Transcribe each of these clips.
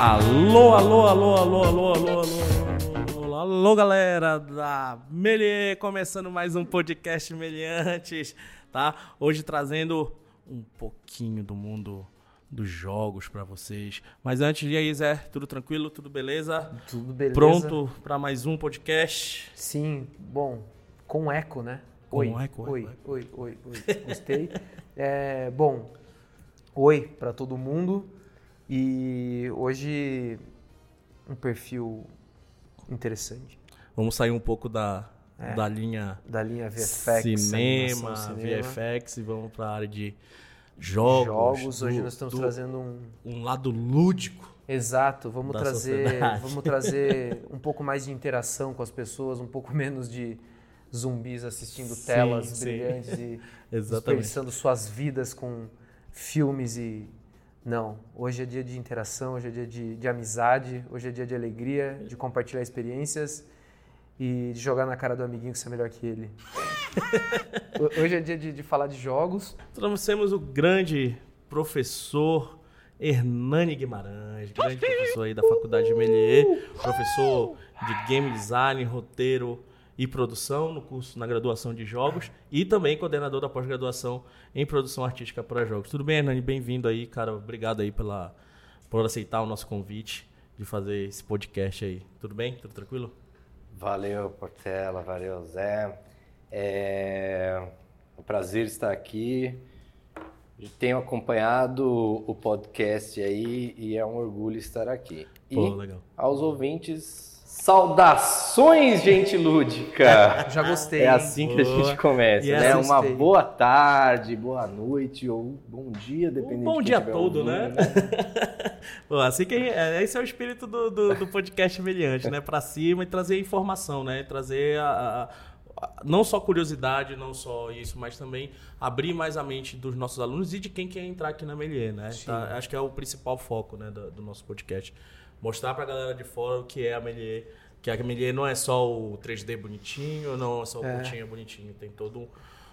Alô, alô, alô, alô, alô, alô, alô, alô, alô galera da Melier, começando mais um podcast Meliantes, tá? Hoje trazendo um pouquinho do mundo dos jogos para vocês. Mas antes, e aí, Zé? Tudo tranquilo? Tudo beleza? Tudo beleza. Pronto para mais um podcast? Sim, bom, com eco, né? Oi, com eco, oi, eco, oi, eco. oi, oi, oi, oi, Gostei. é, bom, oi para todo mundo e hoje um perfil interessante Vamos sair um pouco da, É. da linha da linha VFX, cinema, cinema, VFX e vamos pra área de jogos. jogos. Hoje do- nós estamos do- trazendo um um lado lúdico. Exato, vamos trazer, sociedade. vamos trazer um pouco mais de interação com as pessoas, um pouco menos de zumbis assistindo Sim, telas sim. brilhantes e desperdiçando suas vidas com filmes e não. Hoje é dia de interação, hoje é dia de, de amizade, hoje é dia de alegria, de compartilhar experiências e de jogar na cara do amiguinho que você é melhor que ele. Ho- hoje é dia de, de falar de jogos. Trouxemos o grande professor Hernani Guimarães, grande professor aí da Faculdade de Melier, professor de Game Design, roteiro e produção no curso na graduação de jogos e também coordenador da pós-graduação em produção artística para jogos. Tudo bem, Hernani? Bem-vindo aí, cara. Obrigado aí pela, por aceitar o nosso convite de fazer esse podcast aí. Tudo bem? Tudo tranquilo? Valeu, Portela, valeu, Zé. É um prazer estar aqui. Tenho acompanhado o podcast aí e é um orgulho estar aqui. E Pô, legal. aos ouvintes, saudações, gente lúdica! Já gostei. É assim que a Boa. gente começa, E né? Uma boa tarde, boa noite ou bom dia, dependendo Um bom de dia todo, ouvindo, né? Pô, assim que é, esse é o espírito do, do, do podcast Meliante, né? Pra cima e trazer informação, né? Trazer a, a- a- não só curiosidade, não só isso, mas também abrir mais a mente dos nossos alunos e de quem quer entrar aqui na Melier, né? Tá? Acho que é o principal foco, né, do, do nosso podcast. Mostrar pra galera de fora o que é a Melier, que a Melier não é só o 3D bonitinho, não é só o É. curtinho bonitinho, tem todo um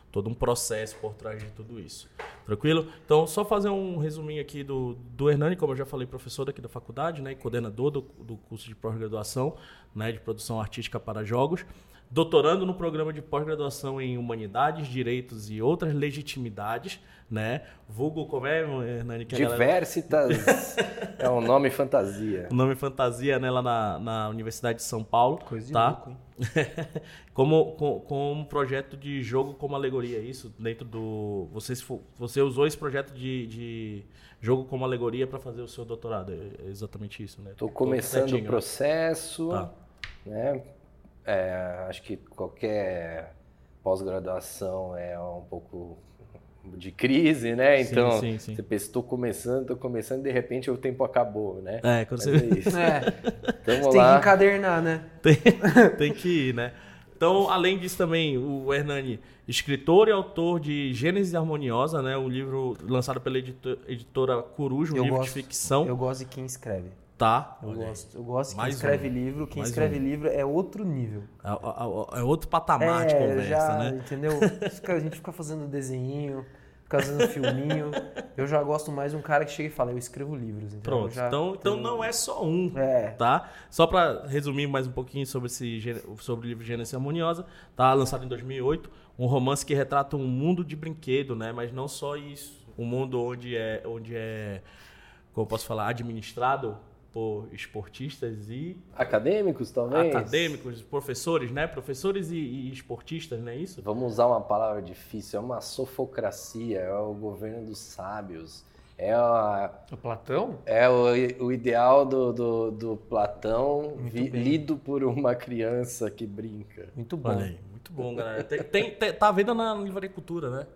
todo um processo por trás de tudo isso. Tranquilo? Então, só fazer um resuminho aqui do, do Hernani, como eu já falei, professor daqui da faculdade, né, e coordenador do, do curso de pós-graduação, né, de produção artística para jogos, doutorando no programa de pós-graduação em Humanidades, Direitos e Outras Legitimidades, né, vulgo, como é, Hernani? Que a galera- Diversitas é um nome fantasia. o nome fantasia, né, lá na, na Universidade de São Paulo. Coisa de tá? louco, hein? como, com, com um projeto de jogo como alegoria, isso? Dentro do. Você, você usou esse projeto de, de jogo como alegoria para fazer o seu doutorado. É exatamente isso, né? Estou Tô começando o processo, Tá. né? É, acho que qualquer pós-graduação é um pouco de crise, né? Sim, Então, sim, sim. você pensa, estou começando, estou começando, de repente o tempo acabou, né? É, quando você é isso. É, você tem que encadernar, né? tem, tem que ir, né? Então, além disso também, o Hernani, escritor e autor de Gênesis Harmoniosa, né? Um livro lançado pela edito- editora Coruja, um Eu livro gosto. de ficção. Eu gosto de quem escreve. Tá? Eu gosto. Eu gosto de quem Mais escreve um. livro. Quem Mais escreve um. livro é outro nível. É, é- é outro patamar de é, conversa, já, né? entendeu? A gente fica fazendo desenhinho, fica fazendo filminho. Eu já gosto mais de um cara que chega e fala, eu escrevo livros. Entendeu? Pronto. Já então, então tenho- não é só um. É. Tá? Só para resumir mais um pouquinho sobre, esse, sobre o livro Gênesis Harmoniosa, tá lançado em 2008, um romance que retrata um mundo de brinquedo, né? Mas não só isso, um mundo onde é, onde é, como eu posso falar, administrado por esportistas e Acadêmicos, talvez? acadêmicos, professores, né? Professores e, e esportistas, não é isso? Vamos usar uma palavra difícil, é uma sofocracia, é o governo dos sábios, é, a- O Platão? é o, o ideal do, do, do Platão vi- lido por uma criança que brinca. Muito bom. Olha aí, muito bom, galera. Tem, tem- tem- tá à venda na Livraria Cultura, né?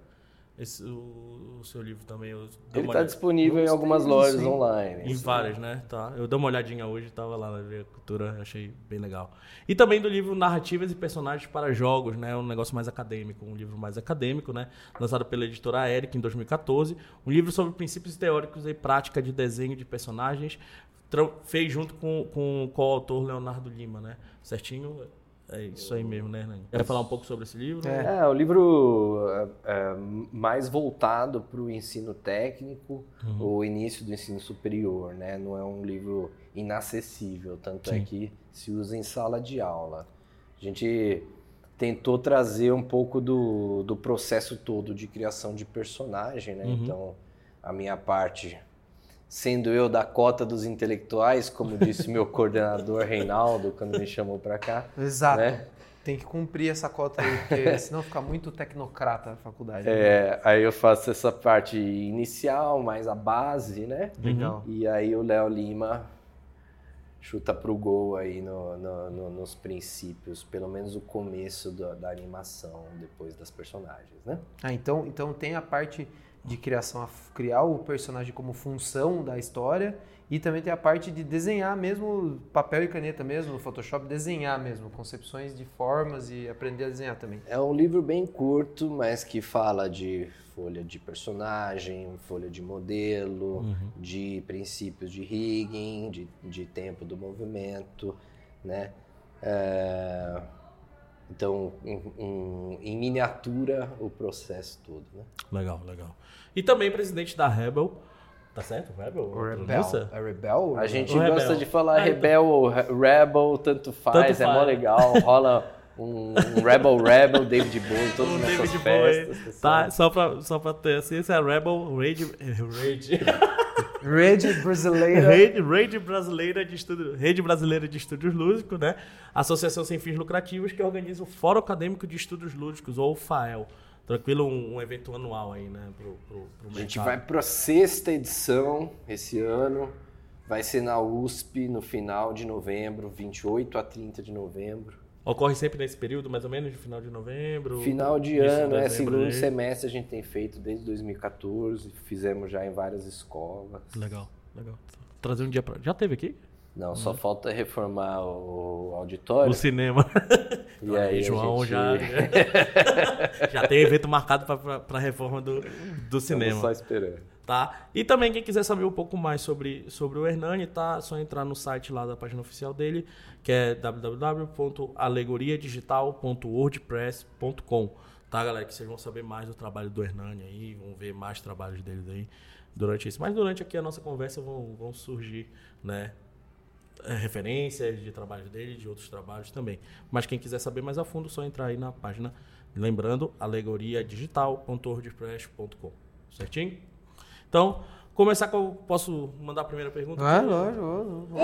Esse, o, o seu livro também. Eu Ele está disponível em algumas lojas hein? online. Em várias, né? Tá. Eu dei uma olhadinha hoje, tava lá na Livraria Cultura, achei bem legal. E também do livro Narrativas e Personagens para Jogos, né? Um negócio mais acadêmico, um livro mais acadêmico, né? Lançado pela editora Eric em 2014. Um livro sobre princípios teóricos e prática de desenho de personagens. Fez junto com, com o coautor Leonardo Lima, né? Certinho? É isso aí mesmo, né, Hernani? Quer falar um pouco sobre esse livro? É. É, o livro é, é, mais voltado para o ensino técnico, o início do ensino superior, né? Não é um livro inacessível, tanto é Sim. que se usa em sala de aula. A gente tentou trazer um pouco do, do processo todo de criação de personagem, né? Uhum. Então, a minha parte, sendo eu da cota dos intelectuais, como disse meu coordenador Reinaldo quando me chamou para cá, Exato. né? Tem que cumprir essa cota aí, porque senão fica muito tecnocrata a faculdade. né? É, aí eu faço essa parte inicial, mais a base, né? Legal. E aí o Léo Lima chuta pro gol aí no- no- no- nos princípios, pelo menos o começo da, da animação, depois das personagens, né? Ah, então, então tem a parte de criação, criar o personagem como função da história e também tem a parte de desenhar mesmo, papel e caneta mesmo, no Photoshop, desenhar mesmo, concepções de formas e aprender a desenhar também. É um livro bem curto, mas que fala de folha de personagem, folha de modelo, de princípios de rigging, de, de tempo do movimento, né? É, Então, em, em- em miniatura, o processo todo, né? Legal, legal. E também presidente da Rebel. Tá certo? Rebel? O Rebel. É Rebel? A gente O gosta Rebel. de falar Ah, rebel ou re- rebel, tanto faz, Tanto é mó faz. legal, rola um, um rebel rebel, David Bowie, todas O as nossas David festas. Você Tá, só pra, só pra ter assim, esse é Rebel Rage. Rage. Rede brasileira. Rede, Rede Brasileira de Estúdio, Rede Brasileira de Estúdios Lúdicos, né? Associação Sem Fins Lucrativos que organiza o Fórum Acadêmico de Estudos Lúdicos, ou FAEL. Tranquilo, um, um evento anual aí, né? Pro, pro, pro A gente vai para a sexta edição esse ano. Vai ser na USP no final de novembro, 28 a 30 de novembro. Ocorre sempre nesse período, mais ou menos, de final de novembro. Final de ano, é dezembro segundo aí. semestre a gente tem feito desde 2014, fizemos já em várias escolas. Legal, legal. Trazer um dia pra. Já teve aqui? Não, só falta reformar o auditório. O cinema. E Olha aí, a João gente- já. já tem evento marcado pra, pra, pra reforma do, do Estamos cinema. só esperando. Tá? E também quem quiser saber um pouco mais sobre, sobre o Hernani, tá? É só entrar no site lá da página oficial dele, que é www.alegoriadigital.wordpress.com, tá, galera? Que vocês vão saber mais do trabalho do Hernani aí, vão ver mais trabalhos deles aí durante isso. Mas durante aqui a nossa conversa vão, vão surgir, né? eh, Referências de trabalhos dele, de outros trabalhos também. Mas quem quiser saber mais a fundo, é só entrar aí na página, lembrando, alegoriadigital.wordpress.com. Certinho? Então, começar com. Posso mandar a primeira pergunta? Ah, lógico. lógico.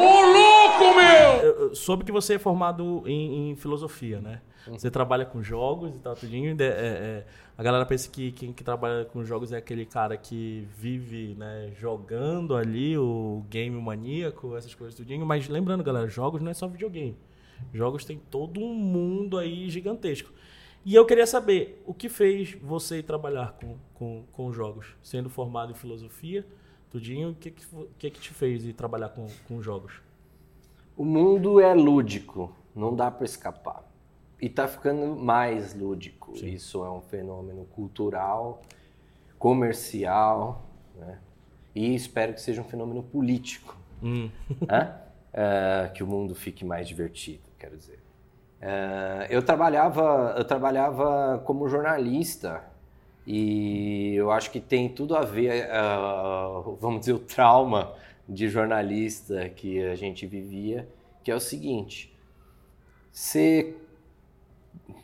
Eu- eu soube que você é formado em, em filosofia, né? Uhum. Você trabalha com jogos e tal, tudinho. é- é- a galera pensa que quem que trabalha com jogos é aquele cara que vive, né, jogando ali o game maníaco, essas coisas tudinho. Mas lembrando, galera, jogos não é só videogame. Jogos tem todo um mundo aí gigantesco. E eu queria saber, o que fez você trabalhar com, com, com jogos? Sendo formado em filosofia, tudinho, o que que, que que te fez ir trabalhar com, com jogos? O mundo é lúdico, não dá para escapar. E tá ficando mais lúdico. Isso é um fenômeno cultural, comercial, né? E espero que seja um fenômeno político. Hum. né? É, que o mundo fique mais divertido, quero dizer. É, eu trabalhava, eu trabalhava como jornalista e eu acho que tem tudo a ver, ah, vamos dizer, o trauma de jornalista que a gente vivia, que é o seguinte: você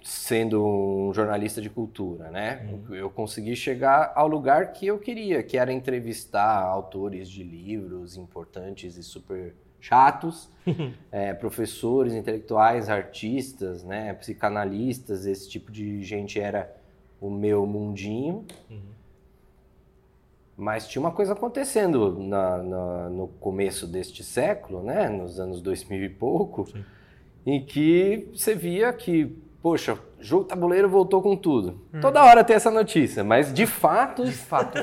sendo um jornalista de cultura, né? Eu consegui chegar ao lugar que eu queria, que era entrevistar autores de livros importantes e super chatos, é, professores, intelectuais, artistas, né? Psicanalistas, esse tipo de gente era o meu mundinho. Mas tinha uma coisa acontecendo na- na- no começo deste século, né? Nos anos 2000 e pouco, em que você via que, poxa, jogo tabuleiro voltou com tudo. Toda hora tem essa notícia, mas de fato De fato,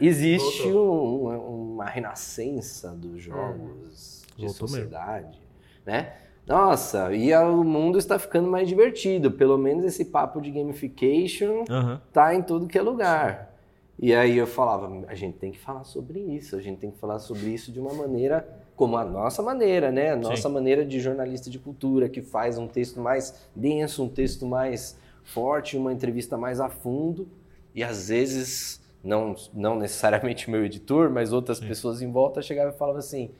existe um- uma renascença dos jogos de Voltou mesmo. sociedade, né? Nossa, e o mundo está ficando mais divertido. Pelo menos esse papo de gamification Aham. tá em tudo que é lugar. E aí eu falava, a gente tem que falar sobre isso, a gente tem que falar sobre isso de uma maneira como a nossa maneira, né? A nossa Sim. maneira de jornalista de cultura, que faz um texto mais denso, um texto mais forte, uma entrevista mais a fundo. E às vezes, não, não necessariamente meu editor, mas outras pessoas em volta chegavam e falavam assim: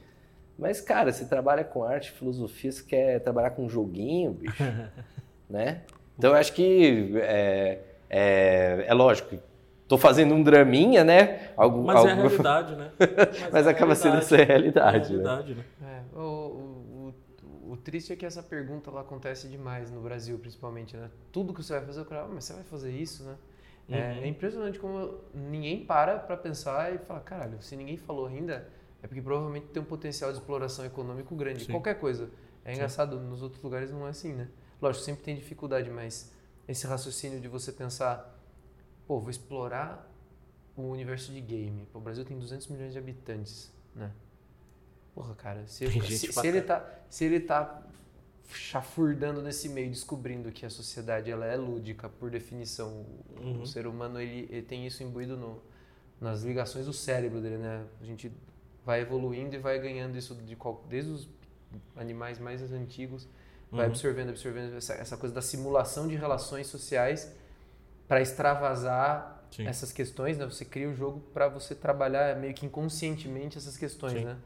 Mas, cara, você trabalha com arte, filosofia, você quer trabalhar com joguinho, bicho? né? Então, eu acho que é, é, é lógico. Tô fazendo um draminha, né? Algo, Mas é a realidade, né? Mas é a acaba sendo essa É a realidade, né? realidade, né? É, o, o, o, triste é que essa pergunta ela acontece demais no Brasil, principalmente, né? Tudo que você vai fazer, o cara, ah, mas você vai fazer isso, né? É, Uhum. é impressionante como ninguém para pra pensar e fala, caralho, se ninguém falou ainda, é porque provavelmente tem um potencial de exploração econômico grande. Sim. Qualquer coisa. É engraçado, nos outros lugares não é assim, né? Lógico, sempre tem dificuldade, mas esse raciocínio de você pensar, pô, vou explorar o universo de game. Pô, o Brasil tem 200 milhões de habitantes, né? Porra, cara, se, Tem se- se ele tá, se ele tá chafurdando nesse meio, descobrindo que a sociedade ela é lúdica por definição, o- Uhum. o ser humano ele, ele tem isso imbuído no, nas ligações do cérebro dele, né? A gente vai evoluindo e vai ganhando isso de qual, desde os animais mais antigos, vai Uhum. absorvendo, absorvendo essa, essa coisa da simulação de relações sociais para extravasar Sim. essas questões, né? Você cria o jogo para você trabalhar meio que inconscientemente essas questões, Sim. né?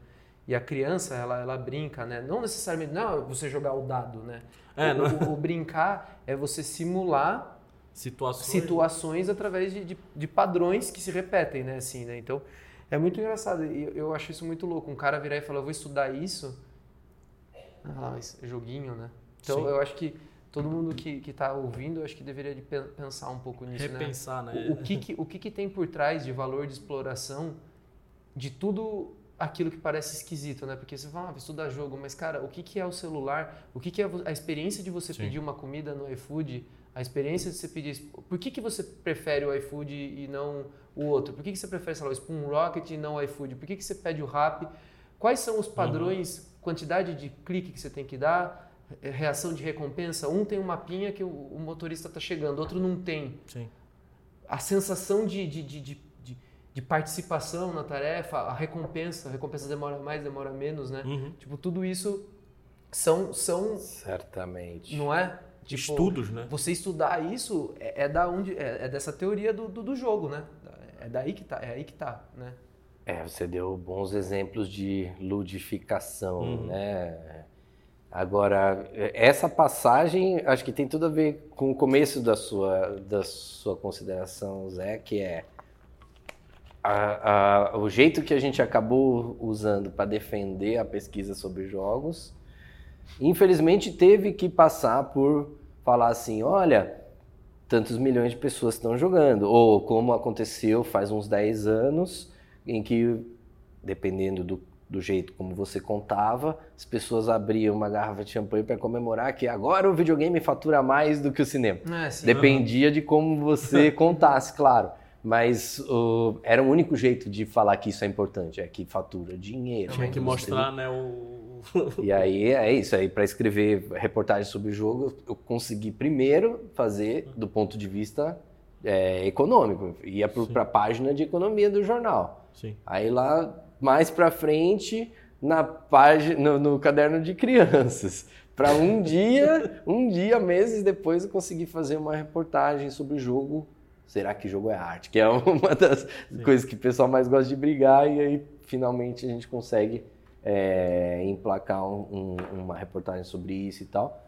E a criança, ela, ela brinca, né? Não necessariamente, não, é você jogar o dado, né? É, o, não o- o brincar é você simular Situações. situações através de, de, de padrões que se repetem, né? Assim, né? Então, é muito engraçado. E eu, eu acho isso muito louco. Um cara virar e falar, eu vou estudar isso. Ah, mas é joguinho, né? Então, Sim. eu acho que todo mundo que, que tá ouvindo, acho que deveria de pe- pensar um pouco nisso, né? Repensar, né? O, o que que, o que que tem por trás de valor de exploração de tudo aquilo que parece esquisito, né? Porque você fala, ah, estudar jogo, mas cara, o que que é o celular? O que que é a experiência de você Sim. pedir uma comida no iFood? A experiência de você pedir... Por que que você prefere o iFood e não o outro? Por que que você prefere, sei lá, o Spoon Rocket e não o iFood? Por que que você pede o Rap? Quais são os padrões, quantidade de clique que você tem que dar, reação de recompensa? Um tem um mapinha que o, o motorista está chegando, outro não tem Sim. a sensação de, de, de, de, de- participação na tarefa, a recompensa, a recompensa demora mais, demora menos, né? Uhum. Tipo, tudo isso são, são Certamente. não é? Tipo, Estudos, né? Você estudar isso é, é da onde é, é dessa teoria do, do, do jogo, né? É daí que tá, é aí que tá, né? É, você deu bons exemplos de ludificação, Uhum. né? Agora, essa passagem acho que tem tudo a ver com o começo da sua, da sua consideração, Zé, que é a- a- o jeito que a gente acabou usando para defender a pesquisa sobre jogos, infelizmente teve que passar por falar assim, olha, tantos milhões de pessoas estão jogando, ou como aconteceu faz uns 10 anos, em que, dependendo do, do jeito como você contava, as pessoas abriam uma garrafa de champanhe para comemorar que agora o videogame fatura mais do que o cinema. É, sim. Dependia de como você contasse, claro. Mas era o único jeito de falar que isso é importante, é que fatura dinheiro. Tinha que mostrar, né, o... E aí é isso, aí para escrever reportagem sobre o jogo, eu consegui primeiro fazer do ponto de vista é, econômico, ia para a página de economia do jornal. Sim. Aí lá mais para frente na página no, no caderno de crianças, para um dia, um dia meses depois eu consegui fazer uma reportagem sobre o jogo. Será que jogo é arte? Que é uma das coisas que o pessoal mais gosta de brigar e aí finalmente a gente consegue é, emplacar um- um- uma reportagem sobre isso e tal.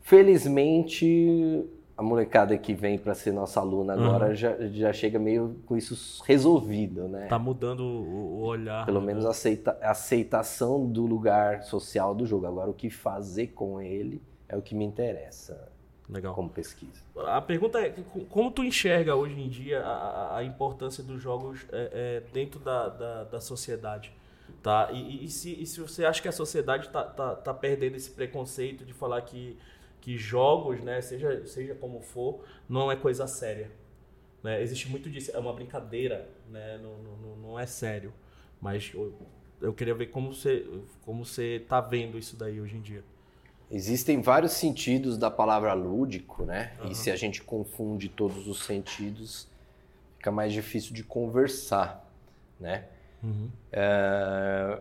Felizmente, a molecada que vem para ser nossa aluna agora Uhum. já, já chega meio com isso resolvido, né? Tá mudando o, o olhar. Pelo né? menos a aceita, a aceitação do lugar social do jogo. Agora, o que fazer com ele é o que me interessa Legal. como pesquisa. A pergunta é, co- como tu enxerga hoje em dia a, a- importância dos jogos é, é, dentro da, da, da sociedade? Tá? E, e- se, e se você acha que a sociedade está tá, tá perdendo esse preconceito de falar que, que jogos, né, seja, seja como for, não é coisa séria? Né? Existe muito disso, é uma brincadeira, né? não, não, não- é sério. Mas eu, eu queria ver como você como você tá vendo isso daí hoje em dia. Existem vários sentidos da palavra lúdico, né? Aham. E se a gente confunde todos os sentidos, fica mais difícil de conversar, né? É,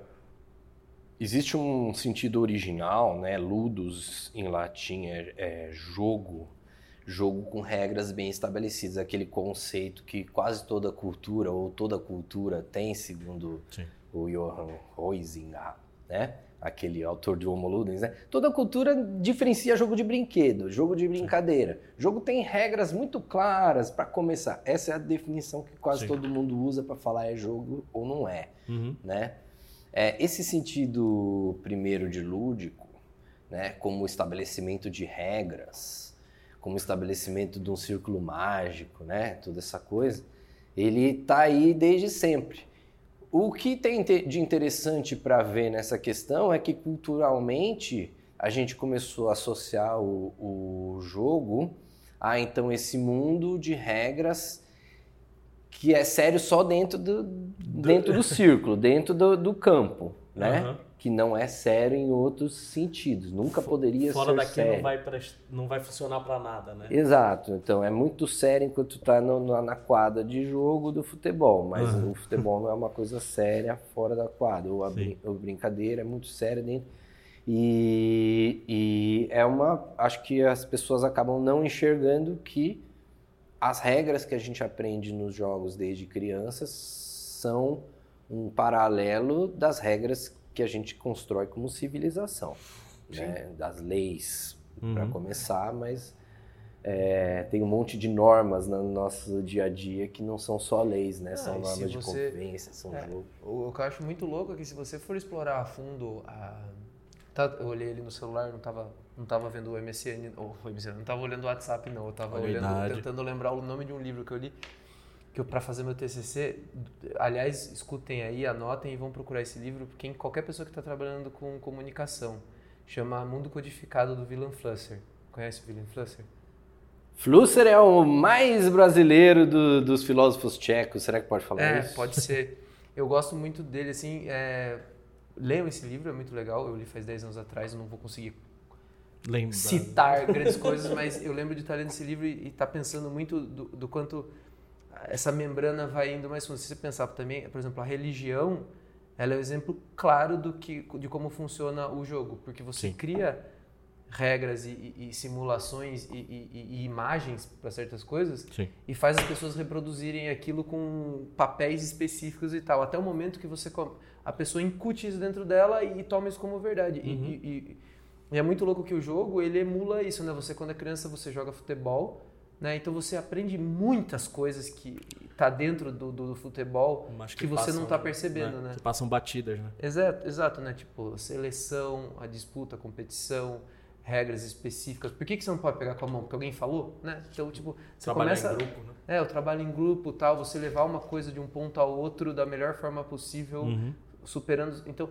existe um sentido original, né? Ludus em latim é, é jogo, jogo com regras bem estabelecidas, aquele conceito que quase toda cultura ou toda cultura tem, segundo Sim. o Johann Huizinga, né? Aquele autor de Homo Ludens, né? Toda cultura diferencia jogo de brinquedo, jogo de brincadeira. Jogo tem regras muito claras para começar. Essa é a definição que quase Sim. todo mundo usa para falar é jogo ou não é, Uhum. né? É, esse sentido primeiro de lúdico, né, como estabelecimento de regras, como estabelecimento de um círculo mágico, né, toda essa coisa, ele está aí desde sempre. O que tem te- de interessante para ver nessa questão é que culturalmente a gente começou a associar o, o jogo a então esse mundo de regras que é sério só dentro do, dentro do círculo, dentro do, do campo, né? Aham. Que não é sério em outros sentidos. Nunca poderia Fora ser daqui sério. não vai, pres- não vai funcionar pra nada, né? Exato. Então é muito sério enquanto tá no- na, quadra de jogo do futebol, mas Aham. o futebol não é uma coisa séria fora da quadra. Ou a, brin- a brincadeira é muito séria dentro. E, e é uma. Acho que as pessoas acabam não enxergando que as regras que a gente aprende nos jogos desde crianças são um paralelo das regras que a gente constrói como civilização, né? das leis, para Uhum. começar, mas é, tem um monte de normas no nosso dia a dia que não são só leis, né? Ah, são normas de você- convivência, são É, jogo. O, que eu acho muito louco é que se você for explorar a fundo a... tá, eu olhei ali no celular, não tava, não tava vendo o MSN, ou o MSN, não tava olhando o WhatsApp não, eu tava Olha a olhando, idade. tentando lembrar o nome de um livro que eu li, que eu para fazer meu TCC, aliás, escutem aí, anotem e vão procurar esse livro, quem qualquer pessoa que está trabalhando com comunicação, chama Mundo Codificado do William Flusser. Conhece o William Flusser? Flusser é o mais brasileiro do- dos filósofos tchecos, será que pode falar É, isso? pode ser. Eu gosto muito dele, assim. É... Leiam esse livro, é muito legal. Eu li faz 10 anos atrás, eu não vou conseguir Lembra. citar grandes coisas, mas eu lembro de estar lendo esse livro e estar pensando muito do, do quanto essa membrana vai indo mais fundo. Se você pensar também, por exemplo, a religião, ela é o exemplo claro do que, de como funciona o jogo, porque você Sim. cria regras e, e- e simulações e, e- imagens para certas coisas Sim. e faz as pessoas reproduzirem aquilo com papéis específicos e tal, até o momento que você a pessoa incute isso dentro dela e, toma isso como verdade. E- Uhum. E é muito louco que o jogo ele emula isso, né? Você quando é criança você joga futebol, né? Então você aprende muitas coisas que tá dentro do, do, do futebol Mas que, você não passam, tá percebendo, né? Que passam batidas, né? Exato, exato, né? Tipo, seleção, a disputa, a competição, regras específicas. Por que, que você não pode pegar com a mão? Porque alguém falou, né? Então, tipo, você Trabalhar começa... em grupo, né? É, o trabalho em grupo tal, você levar uma coisa de um ponto ao outro da melhor forma possível, Uhum. superando... Então,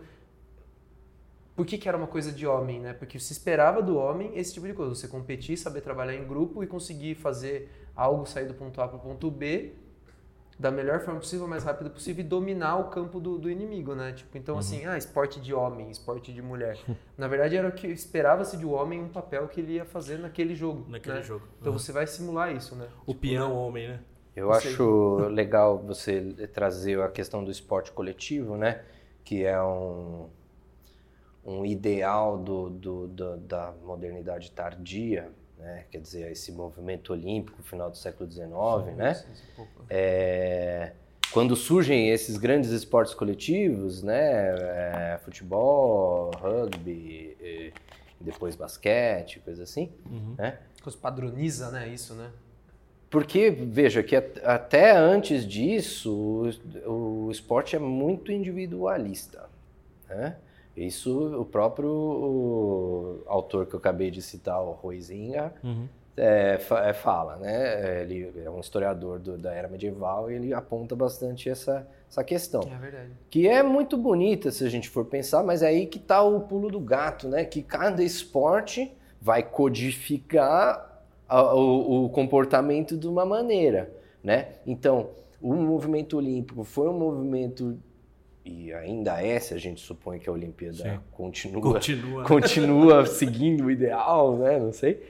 por que, que era uma coisa de homem, né? Porque se esperava do homem esse tipo de coisa. Você competir, saber trabalhar em grupo e conseguir fazer algo sair do ponto A para o ponto B da melhor forma possível, mais rápido possível e dominar o campo do, do inimigo, né? Tipo, então assim, ah, esporte de homem, esporte de mulher. Na verdade era o que esperava-se de um homem um papel que ele ia fazer naquele jogo, Naquele né? jogo. Então Uhum. você vai simular isso, né? O peão homem, né? Eu sei. acho legal você trazer a questão do esporte coletivo, né? Que é um, um ideal do, do- do- da modernidade tardia, né? Quer dizer, esse movimento olímpico, final do século XIX, né? Isso, um pouco. É, quando surgem esses grandes esportes coletivos, né? é, futebol, rugby, e depois basquete, coisa assim, Uhum. né? Padroniza, né? Isso, né? Porque, veja, que at- até antes disso, o, o esporte é muito individualista. Né? Isso o próprio o autor que eu acabei de citar, o Roizinga, Uhum. é, fa- é, fala, né? Ele é um historiador do- da era medieval e ele aponta bastante essa, essa questão. É verdade. Que é muito bonita se a gente for pensar, mas é aí que está o pulo do gato, né? Que cada esporte vai codificar a- o, o comportamento de uma maneira, né? Então, o movimento olímpico foi um movimento e ainda é, se a gente supõe que a Olimpíada Sim. continua Continua. continua seguindo o ideal, né? Não sei.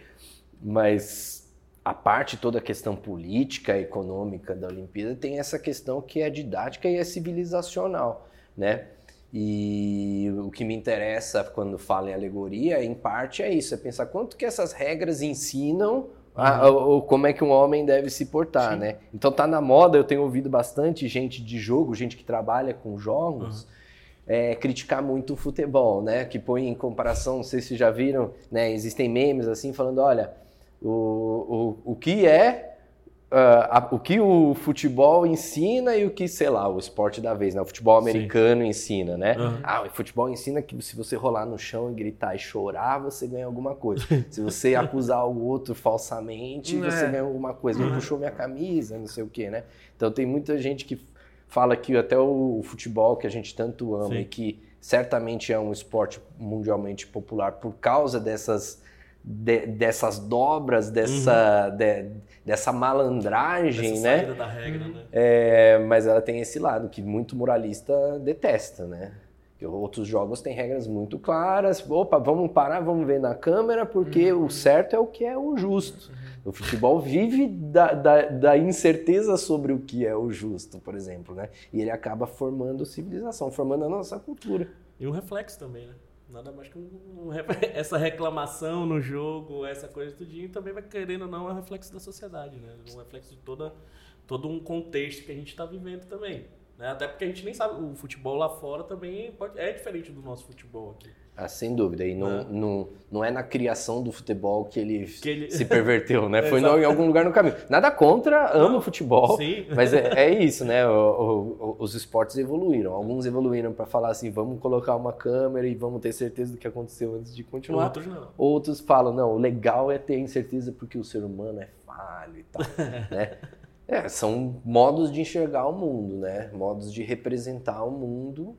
Mas a parte toda a questão política, econômica da Olimpíada tem essa questão que é didática e é civilizacional, né? E o que me interessa quando falo em alegoria, em parte, é isso: é pensar quanto que essas regras ensinam a, a, como é que um homem deve se portar, Sim. né? Então tá na moda, eu tenho ouvido bastante gente de jogo, gente que trabalha com jogos, uhum. é, criticar muito o futebol, né? Que põe em comparação, não sei se já viram, né? Existem memes assim falando, olha, o, o, o que é a, o que o futebol ensina e o que, sei lá, o esporte da vez, né? O futebol americano Sim. ensina, né? Uhum. Ah, o futebol ensina que se você rolar no chão e gritar e chorar, você ganha alguma coisa. se você acusar o outro falsamente, é. você ganha alguma coisa. Ele uhum. puxou minha camisa, não sei o quê, né? Então tem muita gente que fala que até o, futebol que a gente tanto ama Sim. e que certamente é um esporte mundialmente popular por causa dessas de, dessas dobras, dessa, uhum. de, dessa malandragem, Dessa né? Da regra, né? É, mas ela tem esse lado que muito muralista detesta, né? Outros jogos têm regras muito claras. Opa, vamos parar, vamos ver na câmera, porque uhum. o certo é o que é o justo. Uhum. O futebol vive da, da, da, incerteza sobre o que é o justo, por exemplo, né? E ele acaba formando civilização, formando a nossa cultura. E um reflexo também, né? Nada mais que um, um, essa reclamação no jogo, essa coisa tudinho, também vai querendo ou não é um reflexo da sociedade, né? Um reflexo de toda, todo um contexto que a gente está vivendo também. Né? Até porque a gente nem sabe, o futebol lá fora também pode, é diferente do nosso futebol aqui. Ah, sem dúvida. E não, é. Não, não é na criação do futebol que ele, que ele... se perverteu, né? Foi em algum lugar no caminho. Nada contra, amo futebol, Sim. mas é, é isso, né? O, o, os esportes evoluíram. Alguns evoluíram para falar assim, vamos colocar uma câmera e vamos ter certeza do que aconteceu antes de continuar. Outros não. Outros falam, não, o legal é ter certeza porque o ser humano é falho e tal, né? É, são modos de enxergar o mundo, né? Modos de representar o mundo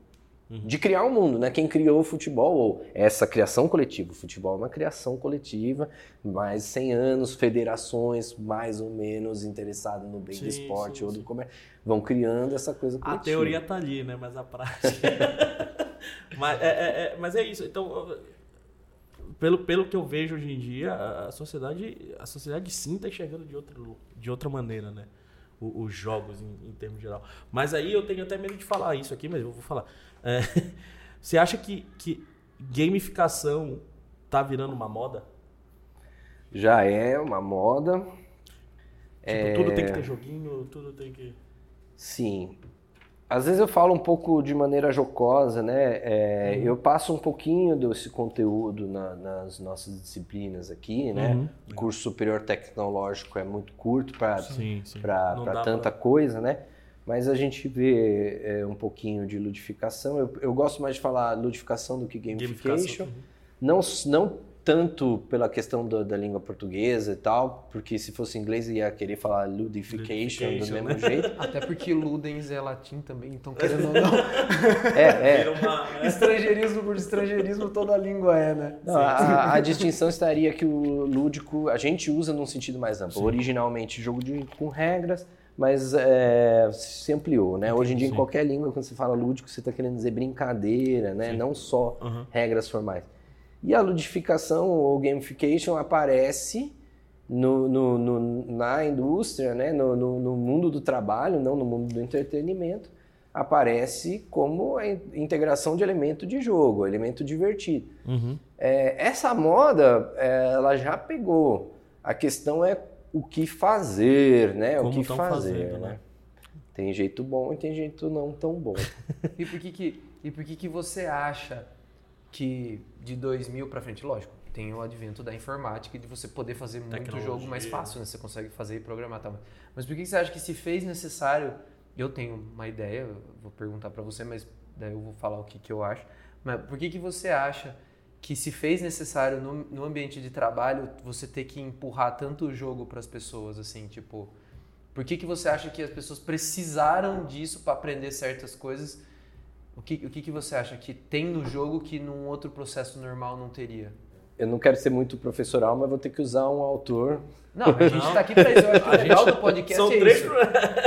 Uhum. De criar um mundo, né? Quem criou o futebol, ou essa criação coletiva. O futebol é uma criação coletiva, mais 100 anos, federações mais ou menos interessadas no bem sim, do esporte sim, ou do comércio, vão criando essa coisa coletiva. A teoria tá ali, né? Mas a prática... mas, é, é, é, mas é isso. Então, pelo, pelo que eu vejo hoje em dia, a sociedade, a sociedade sim está enxergando de outra, de outra maneira, né? os, jogos em, em termos geral. Mas aí eu tenho até medo de falar isso aqui, mas eu vou falar. É, você acha que, que gamificação tá virando uma moda? Já é uma moda. Tipo, é... tudo tem que ter joguinho, tudo tem que. Sim às vezes eu falo um pouco de maneira jocosa, né? É, uhum. Eu passo um pouquinho desse conteúdo na, nas nossas disciplinas aqui, né? Uhum. O curso superior tecnológico é muito curto para tanta pra... coisa, né? Mas a gente vê é, um pouquinho de ludificação. Eu, eu, gosto mais de falar ludificação do que gamification. Uhum. Não, não tanto pela questão do, da língua portuguesa e tal, porque se fosse inglês ia querer falar ludification, ludification do mesmo né? jeito. Até porque ludens é latim também, então querendo ou não. é, é. Uma, é. Estrangeirismo por estrangeirismo toda a língua é, né? Não, a, a, distinção estaria que o lúdico a gente usa num sentido mais amplo. Sim. Originalmente jogo de, com regras, mas é, se ampliou, né? Hoje em dia, Sim. em qualquer língua, quando você fala lúdico, você está querendo dizer brincadeira, né? Sim. Não só uhum. regras formais. E a ludificação ou gamification aparece no, no, no, na indústria, né? No, no, mundo do trabalho, não no mundo do entretenimento, aparece como a integração de elemento de jogo, elemento divertido. Uhum. É, essa moda, é, ela já pegou. A questão é o que fazer, né? Como o que fazer, fazendo, né? né? Tem jeito bom e tem jeito não tão bom. e por que que, e por que que você acha que de 2000 para frente, lógico, tem o advento da informática e de você poder fazer muito jogo mais fácil, né? Você consegue fazer e programar tal. Mas por que você acha que se fez necessário? Eu tenho uma ideia, vou perguntar para você, mas daí eu vou falar o que, que eu acho. Mas por que, que você acha que se fez necessário no, no ambiente de trabalho você ter que empurrar tanto o jogo para as pessoas, assim, tipo... Por que, que você acha que as pessoas precisaram disso para aprender certas coisas o que, o que, que você acha que tem no jogo que num outro processo normal não teria? Eu não quero ser muito professoral, mas vou ter que usar um autor. Não, a gente está aqui para isso. Eu acho que o legal do podcast São é três... isso.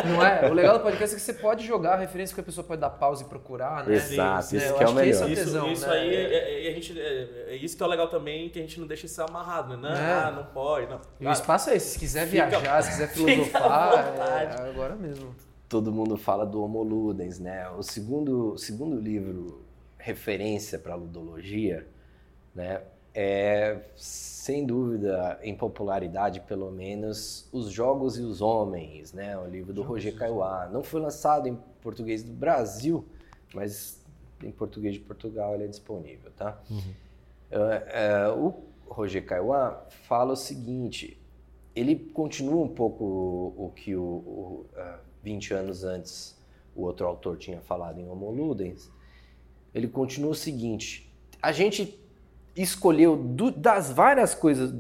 Não é? O legal do podcast é que você pode jogar a referência que a pessoa pode dar pausa e procurar, né? Exato, isso que é o melhor. Isso, é tesão, isso, né? aí, é, é, a gente, é, é, isso que é o legal também, que a gente não deixa ser amarrado, né? Não, é. Ah, não pode. Não. E o espaço é esse. Se quiser viajar, se quiser filosofar, é agora mesmo todo mundo fala do Homo Ludens, né? O segundo, segundo livro referência para ludologia, né? É, sem dúvida, em popularidade, pelo menos, Os Jogos e os Homens, né? O livro do Roger Caillois. Não foi lançado em português do Brasil, mas em português de Portugal ele é disponível, tá? Uhum. Uh, uh, o Roger Caillois fala o seguinte, ele continua um pouco o, o que o, o uh, 20 anos antes o outro autor tinha falado em Homo Ludens, ele continua o seguinte, a gente escolheu do, das várias coisas,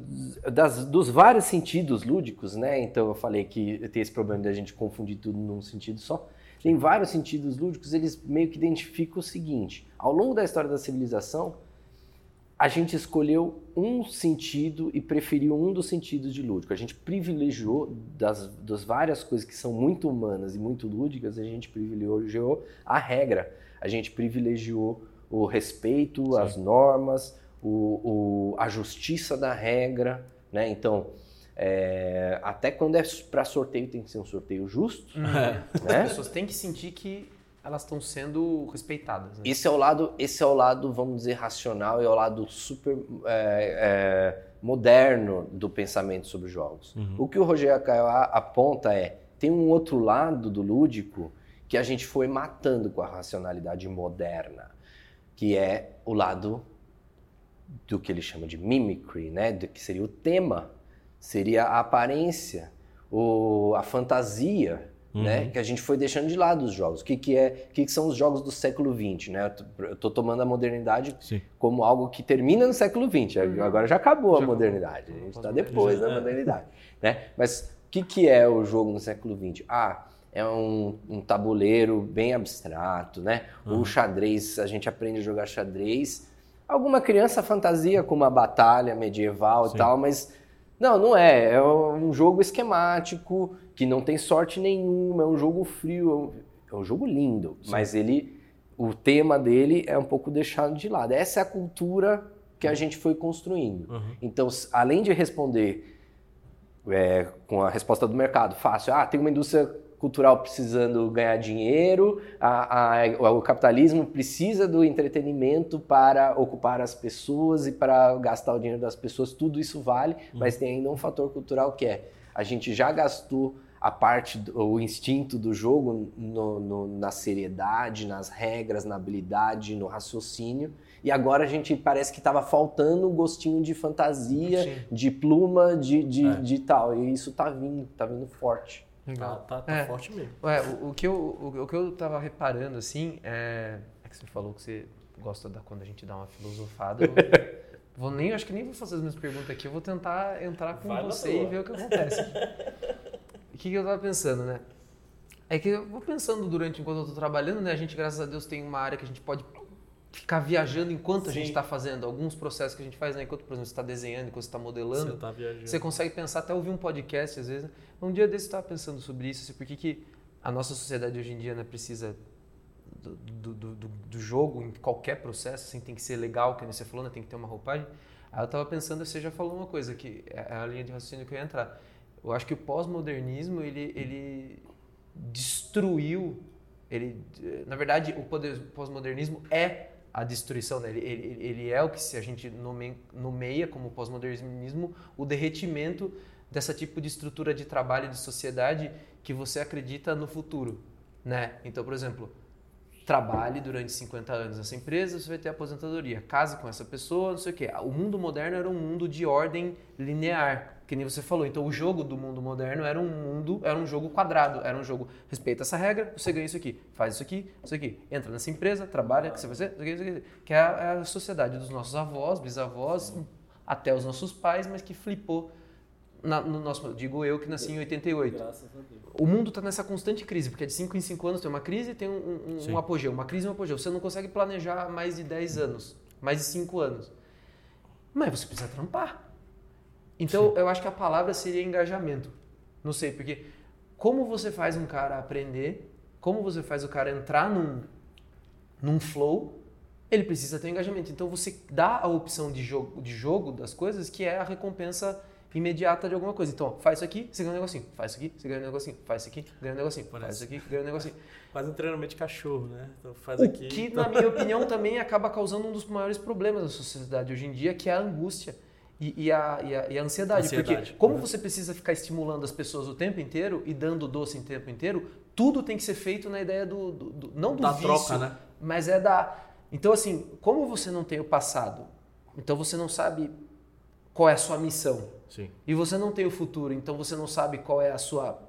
das, dos vários sentidos lúdicos, né? Então eu falei que tem esse problema de a gente confundir tudo num sentido só. Tem vários sentidos lúdicos, eles meio que identificam o seguinte: ao longo da história da civilização, a gente escolheu um sentido e preferiu um dos sentidos de lúdico. A gente privilegiou das, das várias coisas que são muito humanas e muito lúdicas, a gente privilegiou a regra. A gente privilegiou o respeito, Sim. as normas, o, o, a justiça da regra, né? Então, é, até quando é para sorteio tem que ser um sorteio justo. Uhum. Né? As pessoas têm que sentir que elas estão sendo respeitadas. Né? Esse é o lado, esse é o lado, vamos dizer, racional e é o lado super é, é, moderno do pensamento sobre jogos. Uhum. O que o Rogério Caio aponta é tem um outro lado do lúdico que a gente foi matando com a racionalidade moderna, que é o lado do que ele chama de mimicry, né? Do que seria o tema, seria a aparência, o, a fantasia, uhum. né? Que a gente foi deixando de lado os jogos. O que, que é? O que, que são os jogos do século XX, né? Eu tô tomando a modernidade Sim. como algo que termina no século XX. Uhum. Agora já acabou já a modernidade. A gente está depois já, da modernidade, né? Mas o que, que é o jogo no século XX? Ah, é um, um tabuleiro bem abstrato, né? Uhum. O xadrez, a gente aprende a jogar xadrez alguma criança fantasia com uma batalha medieval Sim. e tal, mas não, não é. É um jogo esquemático, que não tem sorte nenhuma, é um jogo frio, é um jogo lindo, Sim. mas ele, o tema dele é um pouco deixado de lado. Essa é a cultura que a gente foi construindo. Uhum. Então, além de responder é, com a resposta do mercado, fácil, ah, tem uma indústria cultural precisando ganhar dinheiro, a, a, o capitalismo precisa do entretenimento para ocupar as pessoas e para gastar o dinheiro das pessoas, tudo isso vale, uhum. mas tem ainda um fator cultural que é a gente já gastou a parte, o instinto do jogo no, no, na seriedade, nas regras, na habilidade, no raciocínio. E agora a gente parece que estava faltando um gostinho de fantasia, Sim. de pluma, de, de, é. de tal. E isso está vindo, está vindo forte. Legal. Tá, tá, tá é. forte mesmo. Ué, o, o, que eu, o, o, que eu tava reparando, assim, é, é que você falou que você gosta da quando a gente dá uma filosofada. Eu vou nem, acho que nem vou fazer as minhas perguntas aqui, eu vou tentar entrar com Vai você e ver o que acontece. o que, que eu tava pensando, né? É que eu vou pensando durante, enquanto eu tô trabalhando, né? A gente, graças a Deus, tem uma área que a gente pode ficar viajando enquanto Sim. a gente está fazendo. Alguns processos que a gente faz, né? enquanto, por exemplo, você está desenhando, enquanto você está modelando, você, tá você, consegue pensar, até ouvir um podcast às vezes. Né? Um dia desse eu estava pensando sobre isso, assim, por que, que a nossa sociedade hoje em dia né, precisa do, do, do, do, jogo em qualquer processo, assim, tem que ser legal, que você falou, né, tem que ter uma roupagem. Aí eu estava pensando, você já falou uma coisa, que é, é a linha de raciocínio que eu ia entrar. Eu acho que o pós-modernismo, ele, ele destruiu, ele, na verdade, o pós-modernismo é a destruição, né? ele, ele, ele, é o que a gente nomeia como pós-modernismo o derretimento dessa tipo de estrutura de trabalho de sociedade que você acredita no futuro, né? Então, por exemplo, trabalhe durante 50 anos nessa empresa, você vai ter aposentadoria. Case com essa pessoa, não sei o quê. O mundo moderno era um mundo de ordem linear que nem você falou. Então o jogo do mundo moderno era um mundo, era um jogo quadrado, era um jogo respeita essa regra, você ganha isso aqui, faz isso aqui, isso aqui, entra nessa empresa, trabalha, que você vai fazer, isso aqui, isso aqui, que é a, é a sociedade dos nossos avós, bisavós, até os nossos pais, mas que flipou na, no nosso, digo eu que nasci em 88. Graças a Deus. O mundo está nessa constante crise, porque de 5 em 5 anos tem uma crise e tem um, um, um apogeu, uma crise e um apogeu. Você não consegue planejar mais de 10 anos, mais de 5 anos. Mas você precisa trampar. Então, Sim. eu acho que a palavra seria engajamento. Não sei, porque como você faz um cara aprender, como você faz o cara entrar num, num flow, ele precisa ter engajamento. Então, você dá a opção de jogo, de jogo das coisas, que é a recompensa imediata de alguma coisa. Então, ó, faz isso aqui, você ganha um negocinho. Faz isso aqui, você ganha um negocinho. Faz isso aqui, ganha um negocinho. Faz isso aqui, ganha um negocinho. Quase um treinamento de cachorro, né? Então faz O aqui. que, na minha opinião, também acaba causando um dos maiores problemas da sociedade hoje em dia, que é a angústia e, e a, e, a, e a ansiedade. Ansiedade. Porque como Uhum. você precisa ficar estimulando as pessoas o tempo inteiro e dando doce o tempo inteiro, tudo tem que ser feito na ideia do... do- do- não do Da vício, troca, né? mas é da... Então, assim, como você não tem o passado, então você não sabe qual é a sua missão. Sim. E você não tem o futuro, então você não sabe qual é a sua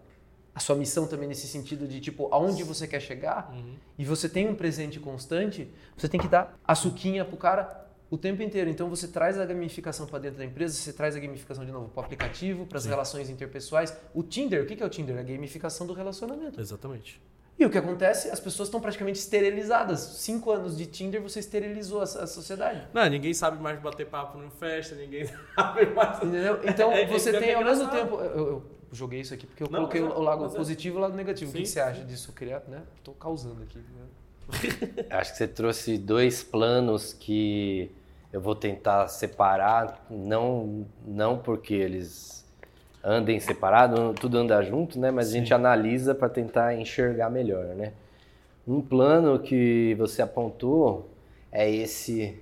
a sua missão também nesse sentido de tipo aonde você quer chegar. Uhum. E você tem um presente constante, você tem que dar a suquinha pro cara o tempo inteiro. Então você traz a gamificação para dentro da empresa, você traz a gamificação de novo para o aplicativo, para as relações interpessoais. O Tinder, o que é o Tinder? É a gamificação do relacionamento. Exatamente. E o que acontece? As pessoas estão praticamente esterilizadas. Cinco anos de Tinder, você esterilizou a, a sociedade. Não, ninguém sabe mais bater papo numa festa, ninguém sabe mais. Entendeu? Então É, você é tem ao mesmo tempo. Eu, eu joguei isso aqui porque eu Não, coloquei mas é- o lado é- positivo e o lado negativo. o que, Sim, que você acha disso? Queria, né? Tô causando aqui. né? Acho que você trouxe dois planos que eu vou tentar separar, não, não porque eles andem separados, tudo anda junto, né? Mas a gente analisa para tentar enxergar melhor, né? Um plano que você apontou é esse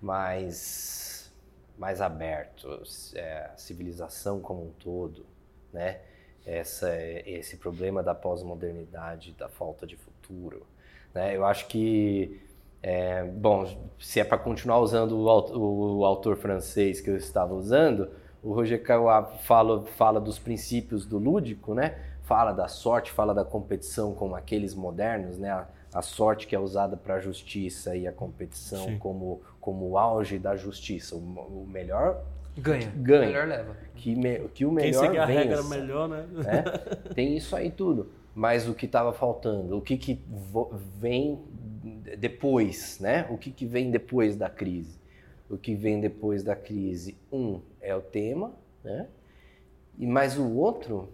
mais, mais aberto, é, a civilização como um todo, né? Essa, esse problema da pós-modernidade, da falta de futuro. Né? Eu acho que, é, bom, se é para continuar usando o, o autor francês que eu estava usando, o Roger Caillois fala, fala dos princípios do lúdico, né? Fala da sorte, fala da competição como aqueles modernos, né? A, a sorte que é usada para a justiça e a competição Sim. como, como o auge da justiça. O, o melhor Ganha. Ganha. Melhor leva. que, me, que o Quem melhor seguir a regra melhor, né? né? Tem isso aí tudo. Mas o que estava faltando? O que, que vem depois, né? O que, que vem depois da crise? O que vem depois da crise, um, é o tema, né? E mais o outro,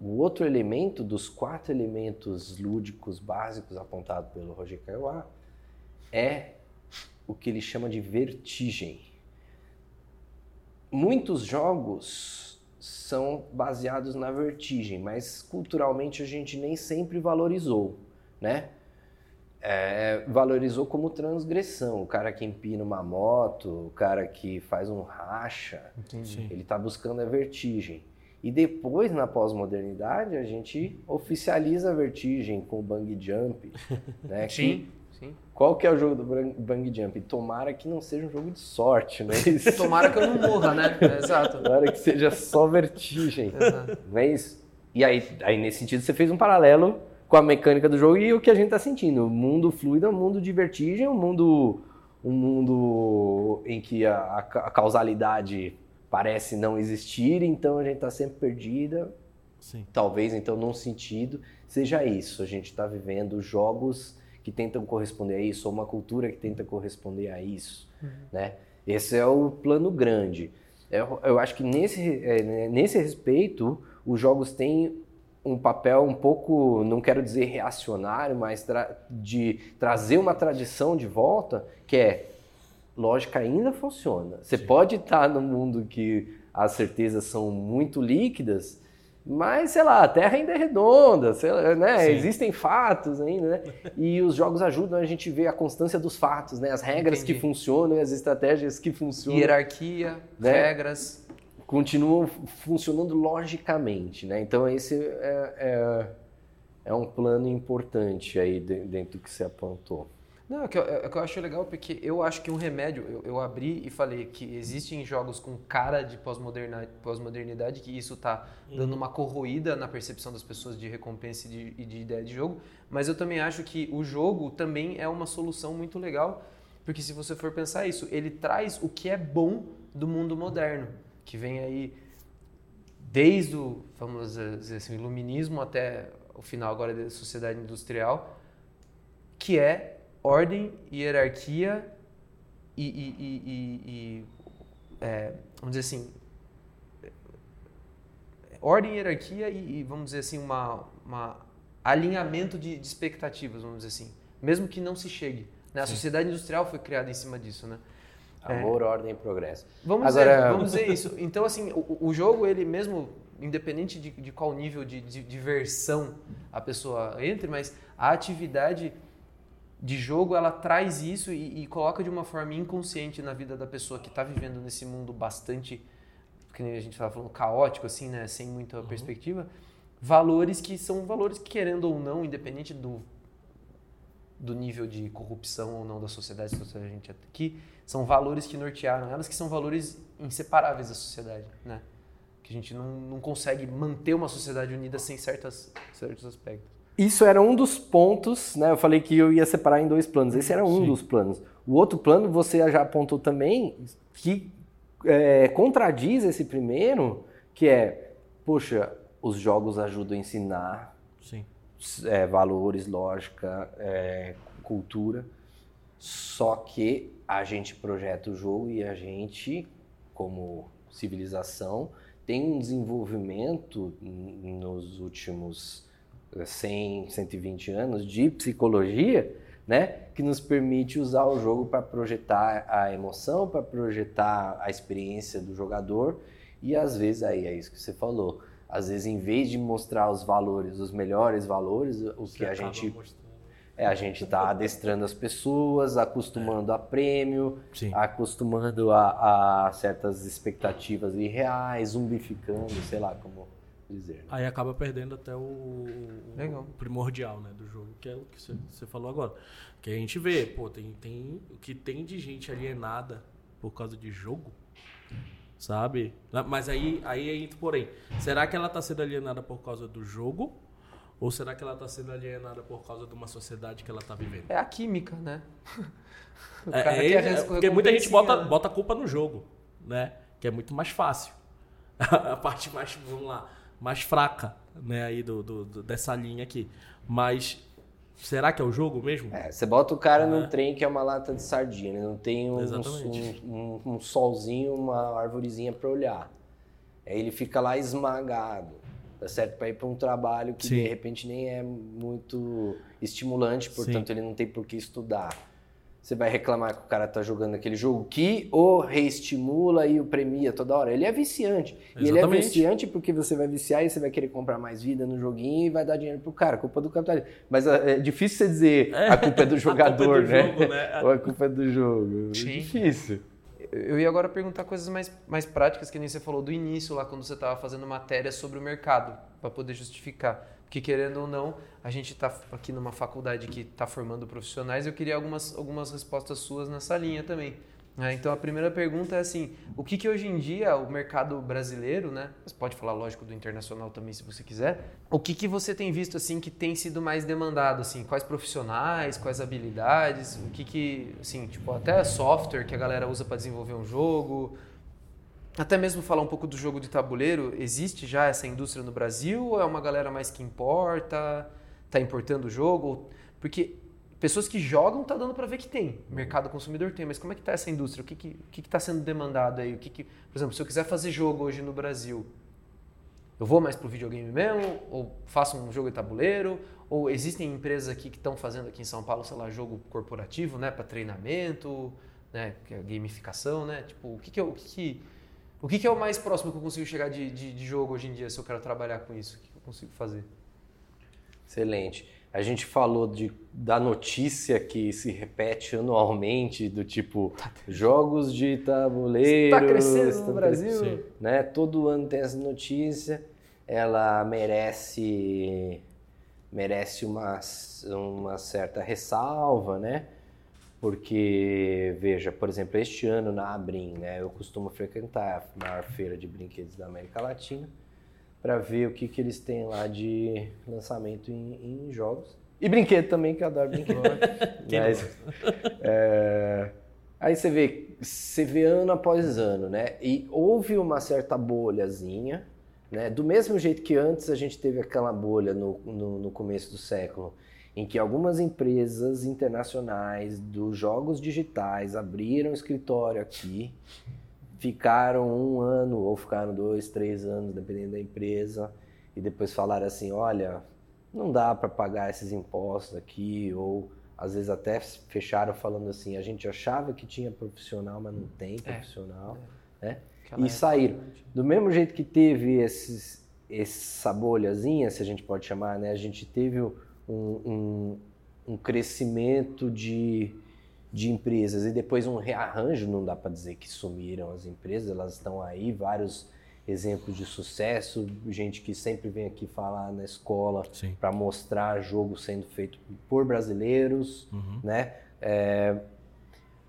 o outro elemento dos quatro elementos lúdicos básicos apontados pelo Roger Caillois é o que ele chama de vertigem. Muitos jogos são baseados na vertigem, mas culturalmente a gente nem sempre valorizou, né? É, valorizou como transgressão. O cara que empina uma moto, o cara que faz um racha, Entendi. Ele está buscando a vertigem. E depois, na pós-modernidade, a gente oficializa a vertigem com o bang jump. Né? Sim, sim. Qual que é o jogo do bang- bang jump? Tomara que não seja um jogo de sorte, né? Isso. Tomara que eu não morra, né? É, Exato. Tomara que seja só vertigem. Exato. Não é isso? E aí, aí, nesse sentido, você fez um paralelo com a mecânica do jogo e o que a gente está sentindo. O mundo fluido é um mundo de vertigem, um mundo, um mundo em que a, a ca- a causalidade parece não existir, então a gente está sempre perdida. Sim. Talvez, então, num sentido, seja isso. A gente está vivendo jogos que tentam corresponder a isso, ou uma cultura que tenta corresponder a isso, né? Esse é o plano grande. Eu, eu acho que nesse, é, nesse respeito, os jogos têm um papel um pouco, não quero dizer reacionário, mas tra- de trazer uma tradição de volta, que é lógica ainda funciona. Você pode estar num mundo que as certezas são muito líquidas, mas sei lá, a Terra ainda é redonda, lá, né? Sim. Existem fatos ainda, né? E os jogos ajudam a gente ver a constância dos fatos, né? As regras que Entendi. funcionam e as estratégias que funcionam Hierarquia, Né? regras. Continuam fu- funcionando logicamente, né? Então esse é, é, é um plano importante aí de- dentro do que você apontou. Não, é que, eu, é que eu acho legal porque eu acho que um remédio, eu, eu abri e falei que existem jogos com cara de pós-modernidade, que isso tá dando uma corroída na percepção das pessoas de recompensa e de, e de ideia de jogo, mas eu também acho que o jogo também é uma solução muito legal, porque se você for pensar isso, ele traz o que é bom do mundo moderno, que vem aí desde o, vamos dizer assim, iluminismo até o final agora da sociedade industrial, que é ordem, hierarquia e, e- e- e- é, vamos dizer assim, ordem, hierarquia e, e, vamos dizer assim, uma, uma alinhamento de, de expectativas, vamos dizer assim, mesmo que não se chegue. Né? A sociedade industrial foi criada em cima disso, né? Amor, ordem e progresso. Vamos, Agora- dizer, vamos dizer isso. Então, assim, o, o jogo, ele mesmo, independente de, de qual nível de, de diversão a pessoa entre, mas a atividade de jogo, ela traz isso e, e coloca de uma forma inconsciente na vida da pessoa que está vivendo nesse mundo bastante, que nem a gente estava falando, caótico, assim, né? Sem muita perspectiva. Valores que são valores que, querendo ou não, independente do do nível de corrupção ou não da sociedade, se a gente aqui, são valores que nortearam elas, que são valores inseparáveis da sociedade, né? Que a gente não, não consegue manter uma sociedade unida sem certas, certos aspectos. Isso era um dos pontos, né? Eu falei que eu ia separar em dois planos. Esse era um Sim. dos planos. O outro plano, você já apontou também, que é, contradiz esse primeiro, que é, poxa, os jogos ajudam a ensinar Sim. é, valores, lógica, é, cultura. Só que a gente projeta o jogo e a gente, como civilização, tem um desenvolvimento nos últimos eh, 100, 120 anos de psicologia, né, que nos permite usar o jogo para projetar a emoção, para projetar a experiência do jogador e às vezes aí é isso que você falou. Às vezes, em vez de mostrar os valores, os melhores valores, o que a acaba gente mostrando. É, a gente está adestrando as pessoas, acostumando a prêmio, Sim. acostumando a, a certas expectativas irreais, zumbificando, sei lá como dizer. né? Aí acaba perdendo até o, o primordial né, do jogo, que é o que você, você falou agora. Que a gente vê, pô, tem, tem o que tem de gente alienada por causa de jogo, sabe? Mas aí, aí entra, porém, será que ela tá sendo alienada por causa do jogo? Ou será que ela tá sendo alienada por causa de uma sociedade que ela tá vivendo? É a química, né? O É, cara é, quer é, res- porque muita gente bota, né? bota a culpa no jogo, né? Que é muito mais fácil. a parte mais, vamos lá, mais fraca, né? Aí do, do- do- dessa linha aqui. Mas será que é o jogo mesmo? É, você bota o cara É. num trem que é uma lata de sardinha, ele não tem um, um, um- um solzinho, uma arvorezinha para olhar. Aí ele fica lá esmagado. Tá certo para ir para um trabalho que Sim. de repente nem é muito estimulante, portanto ele não tem por que estudar. Você vai reclamar que o cara tá jogando aquele jogo que o reestimula e o premia toda hora. Ele é viciante. E ele é Exatamente. viciante porque você vai viciar e você vai querer comprar mais vida no joguinho e vai dar dinheiro pro cara. Culpa do capitalismo. Mas é é difícil você dizer É, a culpa é do a culpa é jogador, do né? jogo, né? Ou a culpa é do jogo. É Sim. difícil. Eu ia agora perguntar coisas mais, mais práticas, que nem você falou do início, lá quando você estava fazendo matéria sobre o mercado, para poder justificar. Porque, querendo ou não, a gente está aqui numa faculdade que está formando profissionais eu queria algumas, algumas respostas suas nessa linha também. Né? então, a primeira pergunta é assim, o que, que hoje em dia o mercado brasileiro, né? Você pode falar, lógico, do internacional também, se você quiser. O que, que você tem visto, assim, que tem sido mais demandado, assim? Quais profissionais, quais habilidades, o que que, assim, tipo, até software que a galera usa para desenvolver um jogo, até mesmo falar um pouco do jogo de tabuleiro, existe já essa indústria no Brasil ou é uma galera mais que importa, tá importando o jogo? Porque pessoas que jogam tá dando para ver que tem, mercado consumidor tem, mas como é que tá essa indústria? O que que, que, que tá sendo demandado aí? O que que, por exemplo, se eu quiser fazer jogo hoje no Brasil, eu vou mais pro videogame mesmo? Ou faço um jogo de tabuleiro? Ou existem empresas aqui que estão fazendo aqui em São Paulo, sei lá, jogo corporativo, né, para treinamento, né, que é gamificação, né? Tipo, o que que, eu, o que, que o que, que é o mais próximo que eu consigo chegar de, de, de jogo hoje em dia, se eu quero trabalhar com isso? O que, que eu consigo fazer? Excelente. A gente falou de, da notícia que se repete anualmente, do tipo jogos de tabuleiro. Tá crescendo estão no Brasil? Sim. né? Todo ano tem essa notícia, ela merece merece uma, uma certa ressalva, né? Porque, veja, por exemplo, este ano na Abrim, né? Eu costumo frequentar a maior feira de brinquedos da América Latina para ver o que, que eles têm lá de lançamento em, em jogos. E brinquedo também, que eu adoro brinquedo. Mas, é, Aí você vê, você vê ano após ano, né? E houve uma certa bolhazinha, né? Do mesmo jeito que antes a gente teve aquela bolha no, no, no começo do século, em que algumas empresas internacionais dos jogos digitais abriram escritório aqui, ficaram um ano ou ficaram dois, três anos, dependendo da empresa, e depois falaram assim, olha, não dá para pagar esses impostos aqui, ou às vezes até fecharam falando assim, a gente achava que tinha profissional, mas não tem É. profissional, né? Aquela E saíram. realmente. Do mesmo jeito que teve esses, essa bolhazinha, se a gente pode chamar, né? A gente teve um, um, um crescimento de, de empresas e depois um rearranjo, não dá para dizer que sumiram as empresas, elas estão aí, vários exemplos de sucesso, gente que sempre vem aqui falar na escola para mostrar jogo sendo feito por brasileiros, Uhum. né? É,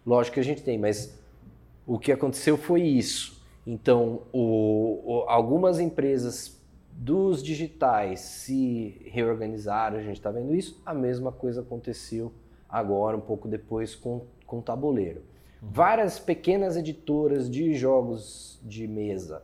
lógico que a gente tem, mas o que aconteceu foi isso. Então, o- o- algumas empresas dos digitais se reorganizaram, a gente está vendo isso. A mesma coisa aconteceu agora, um pouco depois, com, com o tabuleiro. Várias pequenas editoras de jogos de mesa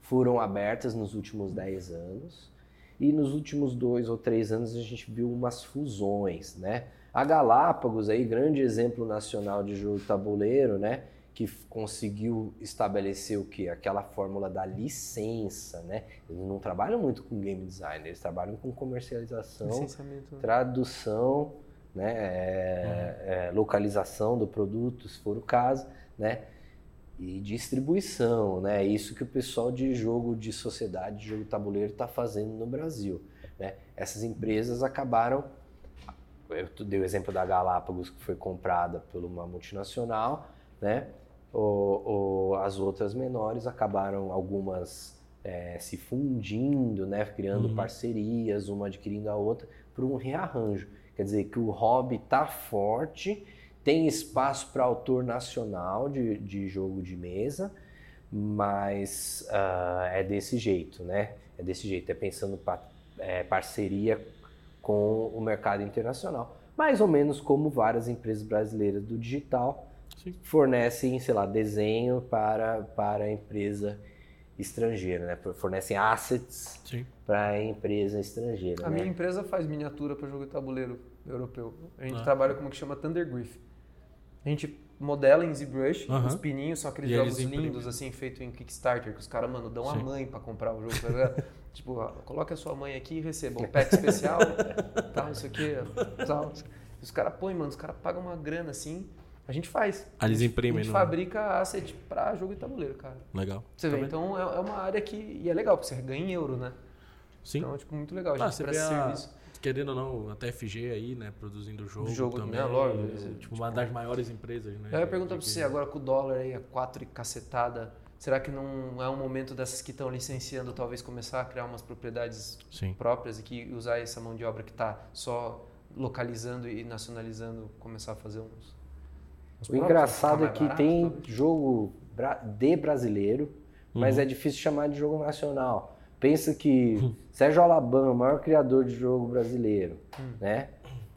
foram abertas nos últimos 10 anos. E nos últimos dois ou três anos a gente viu umas fusões, né? A Galápagos, aí, grande exemplo nacional de jogo tabuleiro, né? Que conseguiu estabelecer o que? Aquela fórmula da licença, né? Eles não trabalham muito com game design, eles trabalham com comercialização, tradução, né? é, é, localização do produto, se for o caso, né? E distribuição, né? Isso que o pessoal de jogo de sociedade, de jogo tabuleiro está fazendo no Brasil, né? Essas empresas acabaram, eu dei o exemplo da Galápagos que foi comprada por uma multinacional, né? O, o- as outras menores acabaram algumas é, se fundindo, né? Criando Uhum. parcerias, uma adquirindo a outra, por um rearranjo. Quer dizer que o hobby está forte, tem espaço para autor nacional de, de jogo de mesa, mas ah, é desse jeito, né? É desse jeito, é pensando pa, é, parceria com o mercado internacional. Mais ou menos como várias empresas brasileiras do digital Sim. fornecem, sei lá, desenho para, para a empresa estrangeira, né? Fornecem assets para a empresa estrangeira, A né? minha empresa faz miniatura para jogo de tabuleiro europeu. A gente Ah. trabalha com o que chama Thundergriff. A gente modela em ZBrush, Aham. os pininhos são aqueles E jogos lindos, assim, feitos em Kickstarter, que os caras, mano, dão a Sim. mãe para comprar o jogo. tá tipo, ó, coloque a sua mãe aqui e receba um pack especial, tal, não sei o que, tal. Os caras põem, mano, os caras pagam uma grana assim. A gente faz. Ah, eles A gente- imprimem A gente no- fabrica asset pra jogo de tabuleiro, cara. Legal. Você vê, então é, é uma área que. E é legal, porque você ganha em euro, né? Sim. Então é tipo, muito legal. A Ah, gente você vê presta a, serviço. querendo ou não, a TFG aí, né, produzindo jogo, Jogo, também. né, lógico, tipo, tipo- uma das maiores empresas, né? Eu ia perguntar pra você, agora com o dólar aí a 4 e cacetada, será que não é um momento dessas que estão licenciando talvez começar a criar umas propriedades Sim. próprias e que usar essa mão de obra que está só localizando e nacionalizando, começar a fazer uns. O engraçado é que barato, tem jogo de brasileiro, mas Uhum. é difícil chamar de jogo nacional. Pensa que Sérgio Alabama, o maior criador de jogo brasileiro, Hum. né?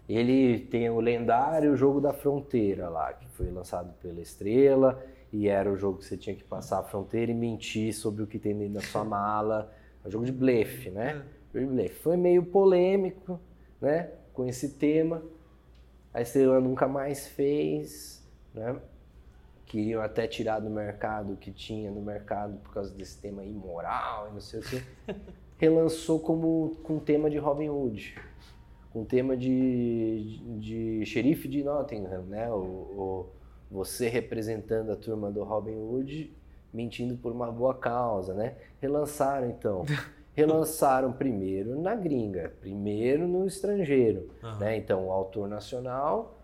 Ele tem o lendário Jogo da Fronteira lá, que foi lançado pela Estrela, e era o jogo que você tinha que passar a fronteira e mentir sobre o que tem dentro da sua mala. É um jogo de blefe, né? Jogo de blefe. Foi meio polêmico, né? Com esse tema. A Estrela nunca mais fez, né? Queriam até tirar do mercado o que tinha no mercado por causa desse tema imoral e não sei o quê. Relançou como com tema de Robin Hood, com tema de, de xerife de Nottingham, né? O, o- você representando a turma do Robin Hood, mentindo por uma boa causa, né? Relançaram então. Relançaram primeiro na gringa, primeiro no estrangeiro, Aham. né? Então o autor nacional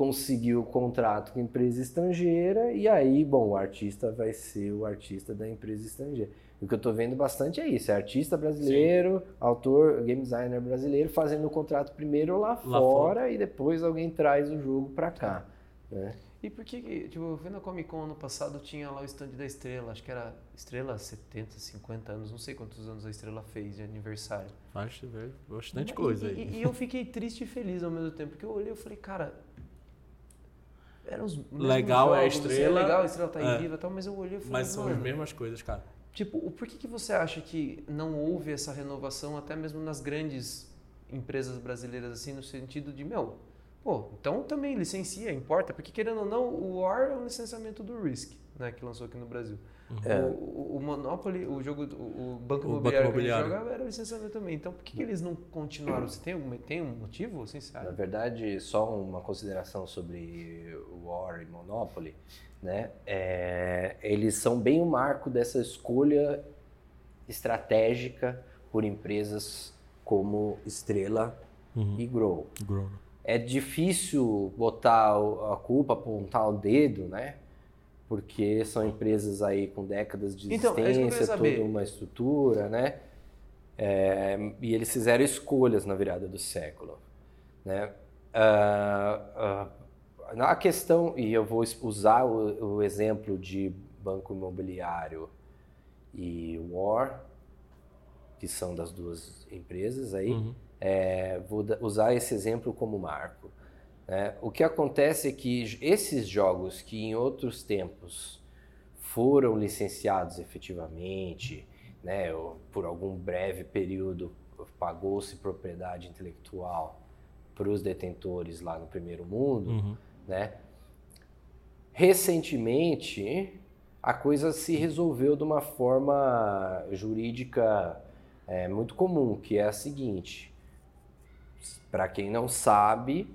conseguiu o contrato com a empresa estrangeira e aí, bom, o artista vai ser o artista da empresa estrangeira. O que eu tô vendo bastante é isso, é artista brasileiro, autor, game designer brasileiro fazendo o contrato primeiro lá, Lá fora, e depois alguém traz o jogo pra cá, né? E por que, tipo, eu fui na Comic Con ano passado, tinha lá o stand da Estrela, acho que era Estrela 70, 50 anos, não sei quantos anos a Estrela fez de aniversário. Faz ver bastante E- coisa e, aí. E, e eu fiquei triste e feliz ao mesmo tempo, porque eu olhei e falei, cara, os Legal é a jogos, assim, Estrela, legal, a Estrela tá é. viva e tal, mas eu olhei e falei, Mas são as mesmas coisas, cara. Tipo, por que, que você acha que não houve essa renovação até mesmo nas grandes empresas brasileiras, assim, no sentido de, meu, Pô, então também licencia, importa, porque querendo ou não, o War é um licenciamento do Risk, né, que lançou aqui no Brasil. É. O, o- o Monopoly, o jogo, do- o, Banco O Banco Imobiliário que Imobiliário. jogava era licenciamento também. Então por que, que eles não continuaram? Você tem, algum, tem um motivo, assim, você Na sabe? verdade, só uma consideração sobre o War e Monopoly, né? É, eles são bem o marco dessa escolha estratégica por empresas como Estrela e Grow. Grow. É difícil botar a culpa, apontar o dedo, né? Porque são empresas aí com décadas de Então, é existência, toda uma estrutura, né? É, e eles fizeram escolhas na virada do século, né? Ah, ah, na questão, e eu vou usar o, o exemplo de banco imobiliário e War, que são das duas empresas aí, Uhum. é, vou usar esse exemplo como marco. Né? O que acontece é que esses jogos que em outros tempos foram licenciados efetivamente, né, por algum breve período pagou-se propriedade intelectual para os detentores lá no primeiro mundo, Uhum. né? Recentemente, a coisa se resolveu de uma forma jurídica é, muito comum, que é a seguinte: para quem não sabe,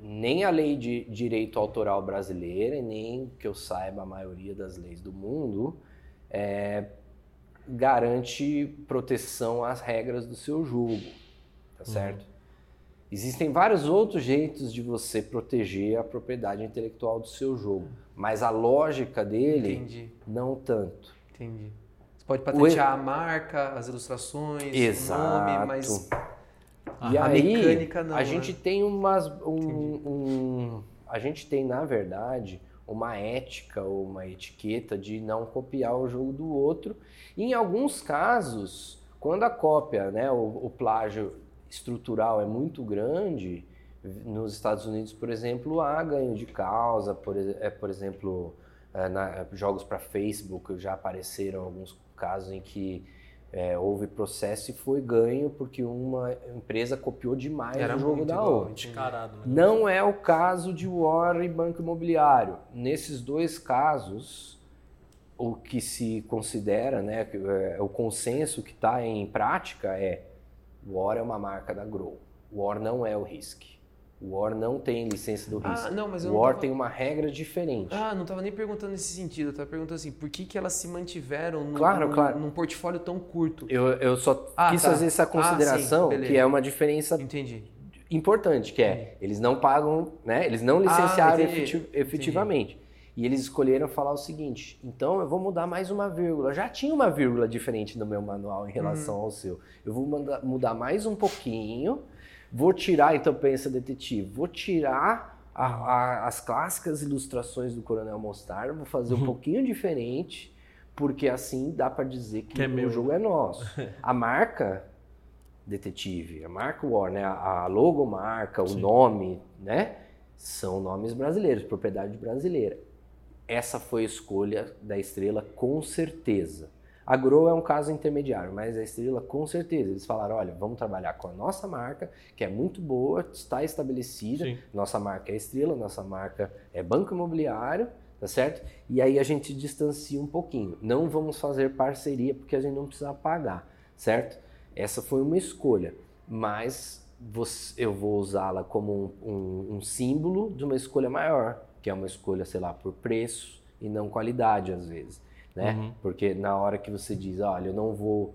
nem a lei de direito autoral brasileira, nem que eu saiba a maioria das leis do mundo, é, garante proteção às regras do seu jogo, tá certo? Existem vários outros jeitos de você proteger a propriedade intelectual do seu jogo, mas a lógica dele Entendi, não tanto. entendi. Você pode patentear a marca, as ilustrações, o nome, mas e a aí, mecânica não, a né? gente tem umas um, um- a gente tem na verdade uma ética ou uma etiqueta de não copiar o jogo do outro. E em alguns casos, quando a cópia, né, o, o plágio estrutural é muito grande, nos Estados Unidos, por exemplo, há ganho de causa, por, é, por exemplo, é, na- jogos para Facebook já apareceram alguns casos em que é, houve processo e foi ganho porque uma empresa copiou demais Era o jogo da igual, outra. né? Não é o caso de War e Banco Imobiliário. Nesses dois casos, o que se considera, né, é, o consenso que está em prática é War é uma marca da Grow. War não é o Risk. War não tem licença do Ah, Risk. não, mas eu não War tava- tem uma regra diferente. Ah, não tava nem perguntando nesse sentido, eu tava perguntando assim, por que, que elas se mantiveram num, Claro, num- claro. num portfólio tão curto? Eu, eu só Ah, quis tá. fazer essa Ah, sim, consideração, que é uma diferença Entendi. importante, que é, eles não pagam, né? Eles não licenciaram Ah, entendi, efeti- efetivamente. E eles escolheram falar o seguinte: então eu vou mudar mais uma vírgula. Já tinha uma vírgula diferente no meu manual em relação ao seu. Eu vou mudar mais um pouquinho. Vou tirar, então pensa detetive, vou tirar a- a- as clássicas ilustrações do Coronel Mostarda, vou fazer um pouquinho diferente, porque assim dá para dizer que, Que é o meu. jogo é nosso. A marca detetive, a marca War, né? a a logomarca, o Sim. nome, né? São nomes brasileiros, propriedade brasileira. Essa foi a escolha da Estrela, com certeza. A Grow é um caso intermediário, mas a Estrela, com certeza. Eles falaram: olha, vamos trabalhar com a nossa marca, que é muito boa, está estabelecida. Sim. Nossa marca é Estrela, nossa marca é Banco Imobiliário, tá certo? E aí a gente distancia um pouquinho. Não vamos fazer parceria porque a gente não precisa pagar, certo? Essa foi uma escolha, mas você- eu vou usá-la como um, um- um símbolo de uma escolha maior, que é uma escolha, sei lá, por preço e não qualidade às vezes, né? Uhum. Porque na hora que você diz, olha, eu não vou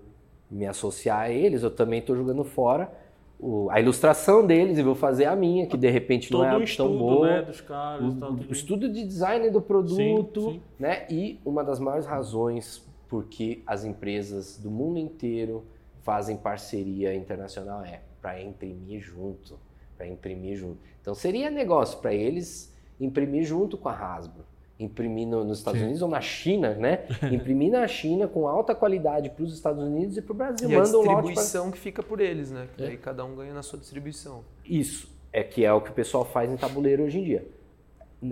me associar a eles, eu também estou jogando fora o- a ilustração deles e vou fazer a minha, que de repente não Todo é um tão estudo, boa né, dos caras tal. o, o estudo de design do produto, Sim, sim. né? E uma das maiores razões porque as empresas do mundo inteiro fazem parceria internacional é para imprimir junto, para imprimir junto. Então seria negócio para eles imprimir junto com a Hasbro, imprimir no- nos Estados Sim. Unidos ou na China, né? Imprimir na China com alta qualidade para os Estados Unidos e para o Brasil. E a Manda um lote pra- distribuição que fica por eles, né? Que É. daí cada um ganha na sua distribuição. Isso é que é o que o pessoal faz em tabuleiro hoje em dia.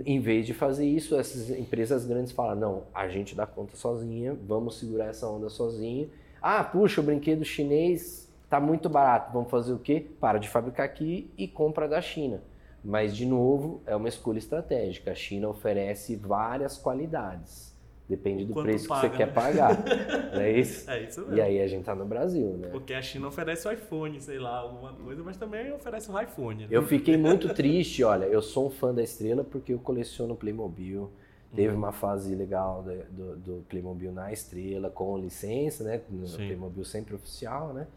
Em vez de fazer isso, essas empresas grandes falam: não, a gente dá conta sozinha, vamos segurar essa onda sozinho. Ah, puxa, o brinquedo chinês tá muito barato, vamos fazer o quê? Para de fabricar aqui e compra da China. Mas, de novo, é uma escolha estratégica. A China oferece várias qualidades. Depende do Quanto preço paga, que você né? quer pagar. Não é isso? É isso mesmo. E aí a gente tá no Brasil, né? Porque a China oferece o iPhone, sei lá, alguma coisa, mas também oferece o iPhone. né? Eu fiquei muito triste, olha, eu sou um fã da Estrela porque eu coleciono Playmobil. Teve uma fase legal do, do Playmobil na Estrela, com licença, né? No Sim. Playmobil sempre oficial, né?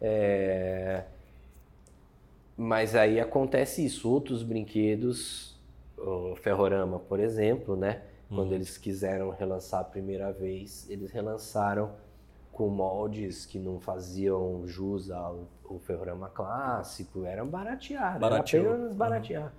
É, Mas aí acontece isso, outros brinquedos, o Ferrorama, por exemplo, né? Quando eles quiseram relançar a primeira vez, eles relançaram com moldes que não faziam jus ao, ao Ferrorama clássico, eram baratear, Barateou. era apenas baratear.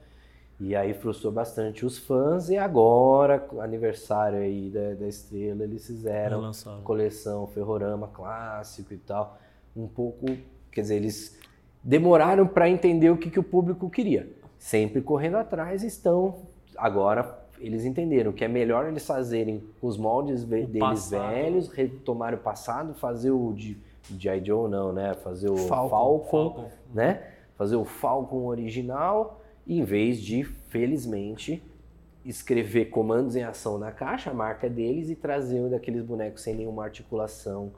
E aí frustrou bastante os fãs e agora, aniversário aí da, da Estrela, eles fizeram Relançaram. coleção Ferrorama clássico e tal. Um pouco, quer dizer, eles demoraram para entender o que, que o público queria. Sempre correndo atrás estão. Agora eles entenderam que é melhor eles fazerem os moldes O deles passado. velhos, retomar o passado, fazer o de G.I. Joe não, né? Fazer o Falcon. Falcon, Falcon. né? Fazer o Falcon original, em vez de, felizmente, escrever comandos em ação na caixa, a marca deles, e trazer um daqueles bonecos sem nenhuma articulação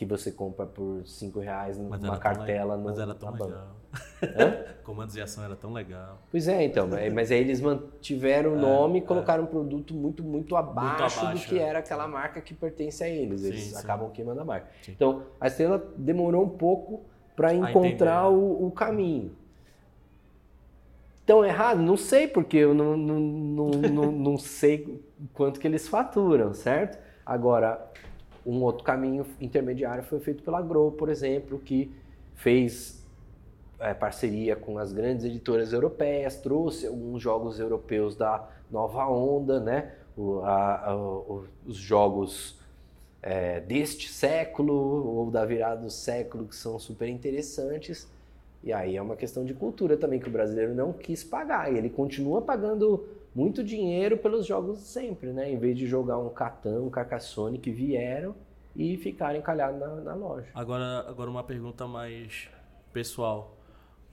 que você compra por 5 reais numa cartela no, Mas era tão legal. Comandos de ação era tão legal. Pois é, então, mas mas aí eles mantiveram o nome e colocaram um produto muito, muito abaixo, abaixo, do que é. era aquela marca que pertence a eles. Eles Sim, acabam queimando a marca. Sim. Então, a Estrela demorou um pouco para encontrar o, o caminho. Tão errado? Não sei, porque eu não, não, não, não, não sei quanto que eles faturam, certo? Agora, um outro caminho intermediário foi feito pela Grow, por exemplo, que fez é, parceria com as grandes editoras europeias, trouxe alguns jogos europeus da nova onda, né? O- a- a- o- os jogos é, deste século ou da virada do século que são super interessantes. E aí é uma questão de cultura também que o brasileiro não quis pagar. E ele continua pagando muito dinheiro pelos jogos sempre, né? Em vez de jogar um Catan, um Carcassonne que vieram e ficarem encalhados na, na loja. Agora, agora uma pergunta mais pessoal.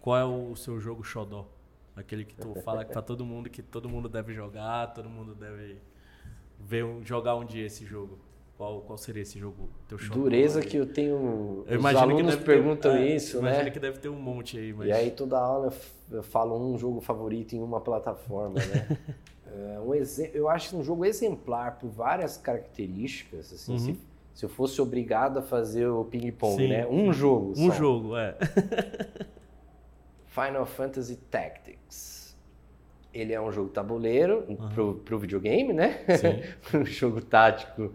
Qual é o seu jogo xodó? Aquele que tu fala pra todo mundo que todo mundo deve jogar, todo mundo deve ver jogar um dia esse jogo. Qual, qual seria esse jogo? Teu xodó? Dureza que eu tenho. Eu os imagino que alunos perguntam ter, é, isso, imagino né? que deve ter um monte aí, mas E aí toda aula eu falo um jogo favorito em uma plataforma, né? É um eu acho um jogo exemplar por várias características. Assim, se, se eu fosse obrigado a fazer o ping-pong, Uhum. Né? Um jogo. um só. jogo, é. Final Fantasy Tactics. Ele é um jogo tabuleiro pro, pro videogame, né? Sim. um jogo tático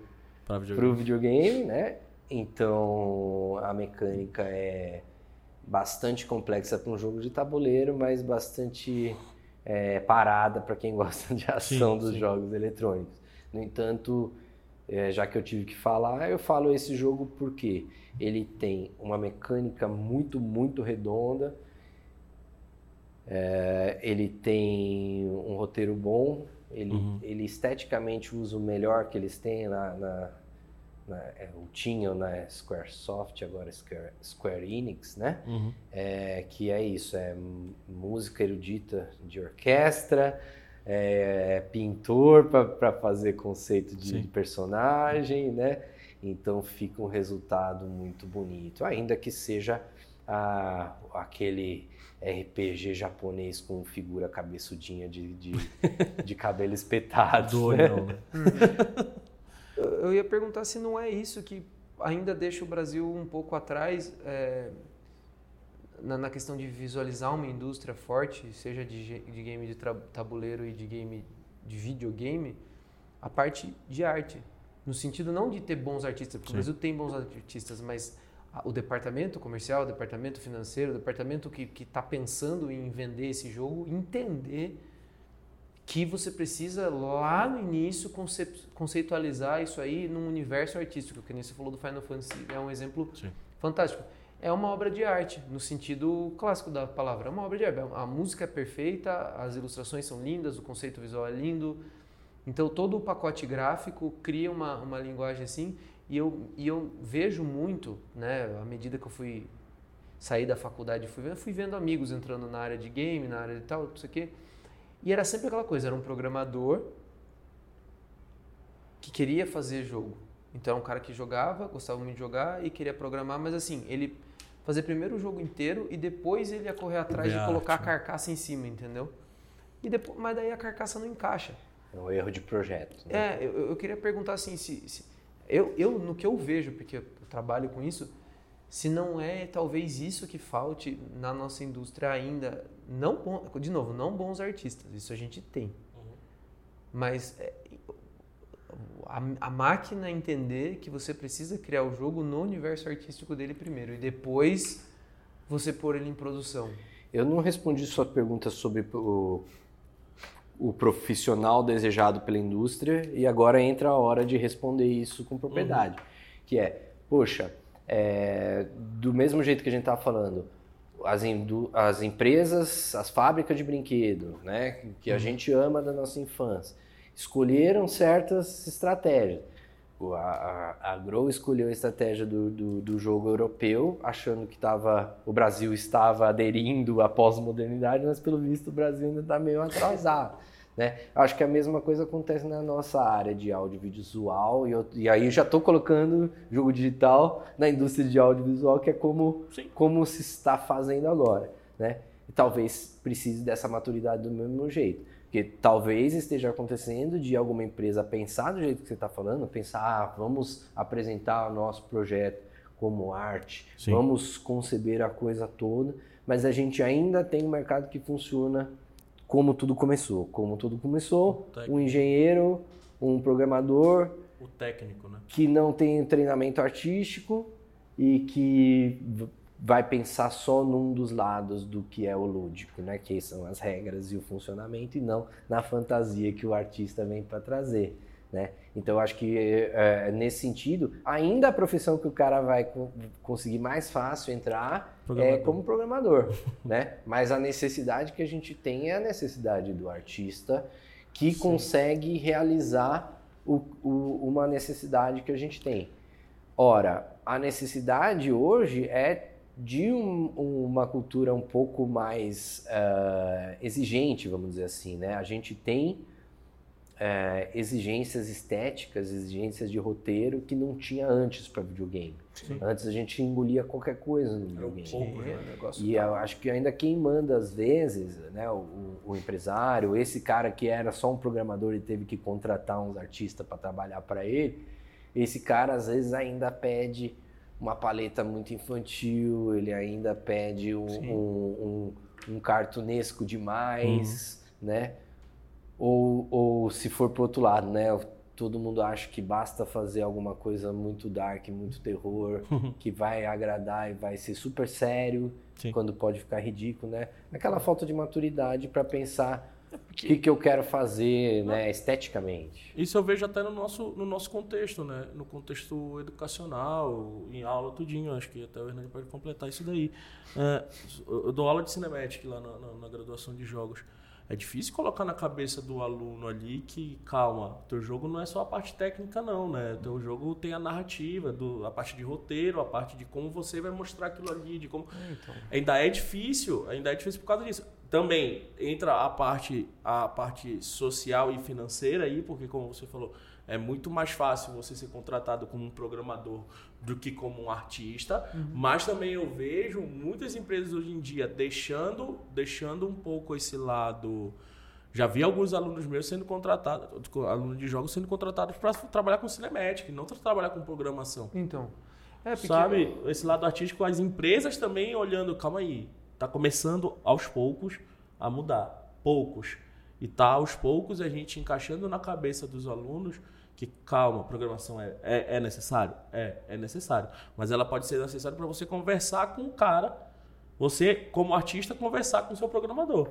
Pra pro videogame. videogame, né? Então a mecânica é bastante complexa para um jogo de tabuleiro, mas bastante é, parada para quem gosta de ação Sim, dos sim. jogos eletrônicos. No entanto, é, já que eu tive que falar, eu falo esse jogo porque ele tem uma mecânica muito, muito redonda. É, ele tem um roteiro bom, ele, Uhum. ele esteticamente usa o melhor que eles têm na, na, na é, o tinham na Squaresoft, agora Square, Square Enix, né? Uhum. É, que é isso, é música erudita de orquestra, é, pintor para fazer conceito de, personagem, né? Então fica um resultado muito bonito, ainda que seja a- aquele RPG japonês com figura cabeçudinha de, de, de cabelo espetado. Do né? Eu ia perguntar se não é isso que ainda deixa o Brasil um pouco atrás é, na, na questão de visualizar uma indústria forte, seja de, de game de tabuleiro e de game de videogame, a parte de arte. No sentido não de ter bons artistas, porque Sim. o Brasil tem bons artistas, mas o departamento comercial, o departamento financeiro, o departamento que está pensando em vender esse jogo, entender que você precisa lá no início conceitualizar isso aí num universo artístico, que nem você falou do Final Fantasy, é um exemplo Sim. fantástico. É uma obra de arte, no sentido clássico da palavra. É uma obra de arte. A música é perfeita, as ilustrações são lindas, o conceito visual é lindo. Então, todo o pacote gráfico cria uma, uma linguagem assim. E eu, e eu vejo muito, né, à medida que eu fui saí da faculdade, fui vendo, fui vendo amigos entrando na área de game, na área de tal, não sei o quê. E era sempre aquela coisa, era um programador que queria fazer jogo. Então, um cara que jogava, gostava muito de jogar e queria programar, mas assim, ele fazer primeiro o jogo inteiro e depois ele ia correr atrás Ver de colocar a carcaça em cima, entendeu? E depois, mas daí a carcaça não encaixa. É um erro de projeto. né? É, eu, eu queria perguntar assim, se, se- eu, eu, no que eu vejo, porque eu trabalho com isso, se não é talvez isso que falte na nossa indústria ainda, não bom- de novo, não bons artistas, isso a gente tem. Mas é, a, a máquina entender que você precisa criar o jogo no universo artístico dele primeiro e depois você pôr ele em produção. Eu não respondi sua pergunta sobre o, o profissional desejado pela indústria e agora entra a hora de responder isso com propriedade. Que é, poxa, é, do mesmo jeito que a gente estava falando, as, as empresas, as fábricas de brinquedo, né, que a gente ama da nossa infância, escolheram certas estratégias. A, a, a Grow escolheu a estratégia do, do, do jogo europeu, achando que tava, o Brasil estava aderindo à pós-modernidade, mas pelo visto o Brasil ainda está meio atrasado. Né? Acho que a mesma coisa acontece na nossa área de audiovisual, e, eu- e aí eu já estou colocando jogo digital na indústria de audiovisual, que é como, Sim. como se está fazendo agora. Né? E talvez precise dessa maturidade do mesmo jeito. Porque talvez esteja acontecendo de alguma empresa pensar do jeito que você está falando, pensar, ah, vamos apresentar o nosso projeto como arte, Sim. vamos conceber a coisa toda, mas a gente ainda tem um mercado que funciona como tudo começou. Como tudo começou, um engenheiro, um programador O técnico, né? que não tem treinamento artístico e que vai pensar só num dos lados do que é o lúdico, né? Que são as regras e o funcionamento e não na fantasia que o artista vem para trazer, né? Então eu acho que é, nesse sentido, ainda a profissão que o cara vai co- conseguir mais fácil entrar é como programador, né? Mas a necessidade que a gente tem é a necessidade do artista que consegue realizar o- o- uma necessidade que a gente tem. Ora, a necessidade hoje é de um- uma cultura um pouco mais eh, exigente, vamos dizer assim, né? A gente tem eh, exigências estéticas, exigências de roteiro que não tinha antes para videogame. Sim. Antes a gente engolia qualquer coisa no Era um videogame. pouco, É, né? E eu acho que ainda quem manda às vezes, né, o, o empresário, esse cara que era só um programador e teve que contratar uns artistas para trabalhar para ele, esse cara às vezes ainda pede uma paleta muito infantil, ele ainda pede um, um, um, um cartunesco demais, né? Ou, ou se for pro outro lado, né? Todo mundo acha que basta fazer alguma coisa muito dark, muito terror, que vai agradar e vai ser super sério, Sim. quando pode ficar ridículo, né? Aquela falta de maturidade para pensar o que, que eu quero fazer, né, esteticamente. Isso eu vejo até no nosso, no nosso contexto, né? No contexto educacional, em aula, tudinho. Acho que até o Hernani pode completar isso daí. É, eu dou aula de Cinematic lá na, na- na graduação de jogos. É difícil colocar na cabeça do aluno ali que, calma, teu jogo não é só a parte técnica, não, né? Teu jogo tem a narrativa, do, a parte de roteiro, a parte de como você vai mostrar aquilo ali, de como Então, ainda é difícil, ainda é difícil por causa disso. Também entra a parte, a parte social e financeira aí, porque como você falou, é muito mais fácil você ser contratado como um programador do que como um artista, mas também eu vejo muitas empresas hoje em dia deixando, deixando um pouco esse lado. Já vi alguns alunos meus sendo contratados, alunos de jogos sendo contratados para trabalhar com cinematic, não para trabalhar com programação. então. É, porque Sabe, esse lado artístico, as empresas também olhando, calma aí, tá começando aos poucos a mudar, poucos. E tá aos poucos a gente encaixando na cabeça dos alunos que, calma, programação é, é, é necessário? É, é necessário. Mas ela pode ser necessária para você conversar com o cara, você, como artista, conversar com o seu programador,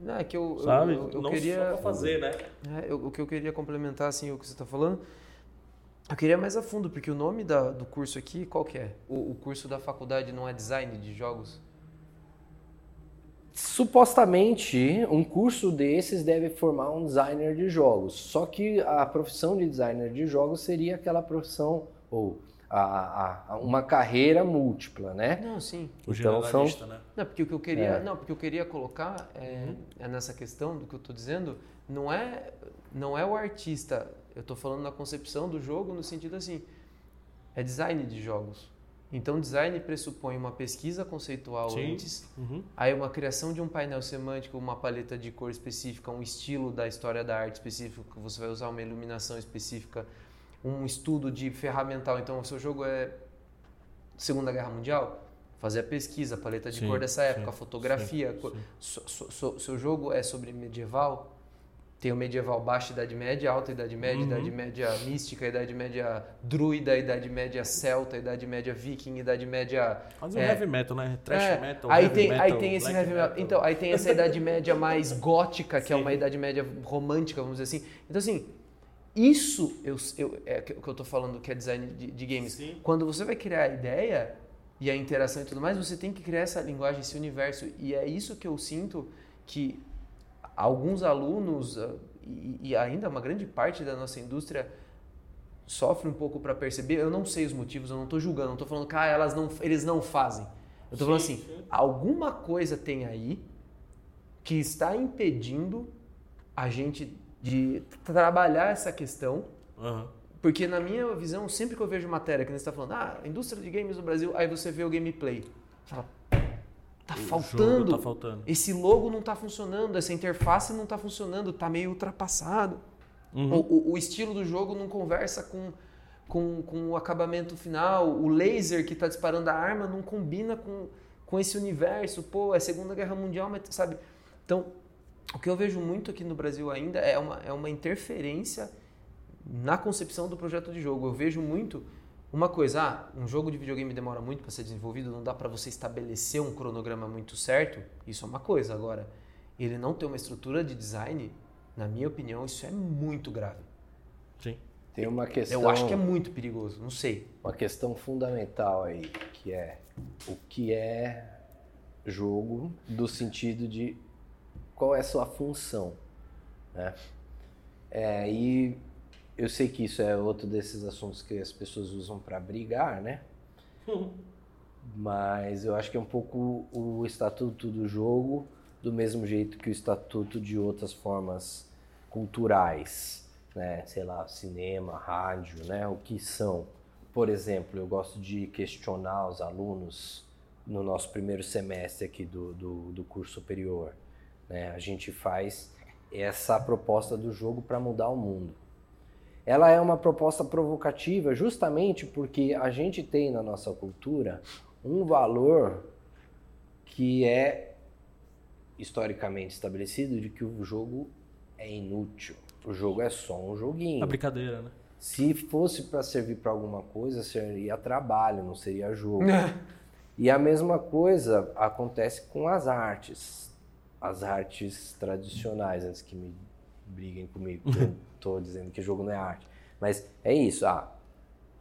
Não, é que eu, eu- sabe? eu, eu não queria. só fazer, né? É, eu- o que eu queria complementar, assim, o que você está falando, eu queria mais a fundo, porque o nome da- do curso aqui, qual que é? O, o curso da faculdade não é design de jogos? Supostamente, um curso desses deve formar um designer de jogos. Só que a profissão de designer de jogos seria aquela profissão, ou a, a- uma carreira múltipla, né? Não, sim. O Então, generalista, né? Não, porque o que eu queria, É. não, porque eu queria colocar é, Uhum. é nessa questão do que eu estou dizendo, não é, não é o artista. Eu estou falando na concepção do jogo no sentido assim, é design de jogos. Então, design pressupõe uma pesquisa conceitual Sim. antes, Uhum. aí uma criação de um painel semântico, uma paleta de cor específica, um estilo da história da arte específico que você vai usar, uma iluminação específica, um estudo de ferramental. Então, o seu jogo é Segunda Guerra Mundial, fazer a pesquisa, a paleta de Sim, cor dessa época, sim, a fotografia. sim, so- so- so- seu jogo é sobre medieval, tem o medieval baixa Idade Média, alta Idade Média, Uhum. Idade Média mística, Idade Média druida, Idade Média celta, Idade Média viking, Idade Média Quase um É. heavy metal, né? Trash é, metal, aí heavy tem, metal, aí tem esse heavy metal. Então, aí tem essa idade média mais gótica, que é Sim. uma idade média romântica, vamos dizer assim. Então, assim, isso eu, eu, é o que eu tô falando que é design de, de games. Sim. Quando você vai criar a ideia e a interação e tudo mais, você tem que criar essa linguagem, esse universo. E é isso que eu sinto que alguns alunos ah, e, e ainda uma grande parte da nossa indústria sofre um pouco para perceber. Eu não sei os motivos, eu não estou julgando, não estou falando que ah, elas não, eles não fazem. Eu estou falando Sim, assim, sim. alguma coisa tem aí que está impedindo a gente de trabalhar essa questão Aham. porque na minha visão, sempre que eu vejo matéria que você está falando, ah, indústria de games no Brasil, aí você vê o gameplay. Você fala, tá faltando. Tá faltando. Esse logo não tá funcionando, essa interface não tá funcionando, tá meio ultrapassado. Uhum. O, o- o estilo do jogo não conversa com, com, com o acabamento final. O laser que tá disparando a arma não combina com, com esse universo. Pô, é Segunda Guerra Mundial, mas sabe? Então, o que eu vejo muito aqui no Brasil ainda é uma, é uma interferência na concepção do projeto de jogo. Eu vejo muito uma coisa, ah, um jogo de videogame demora muito para ser desenvolvido, não dá para você estabelecer um cronograma muito certo. Isso é uma coisa. Agora, ele não ter uma estrutura de design, na minha opinião, isso é muito grave. Sim. Tem uma questão, Eu acho que é muito perigoso, não sei. uma questão fundamental aí, que é o que é jogo do sentido de qual é a sua função, né? É, e eu sei que isso é outro desses assuntos que as pessoas usam para brigar, né? Mas eu acho que é um pouco o estatuto do jogo, do mesmo jeito que o estatuto de outras formas culturais, né? Sei lá, cinema, rádio, né? O que são. Por exemplo, eu gosto de questionar os alunos no nosso primeiro semestre aqui do, do, do curso superior. Né? A gente faz essa proposta do jogo para mudar o mundo. Ela é uma proposta provocativa justamente porque a gente tem na nossa cultura um valor que é historicamente estabelecido de que o jogo é inútil. O jogo é só um joguinho. A brincadeira, né? Se fosse para servir para alguma coisa, seria trabalho, não seria jogo. E a mesma coisa acontece com as artes. As artes tradicionais, antes que me briguem comigo, eu tô dizendo que jogo não é arte. Mas é isso, ah,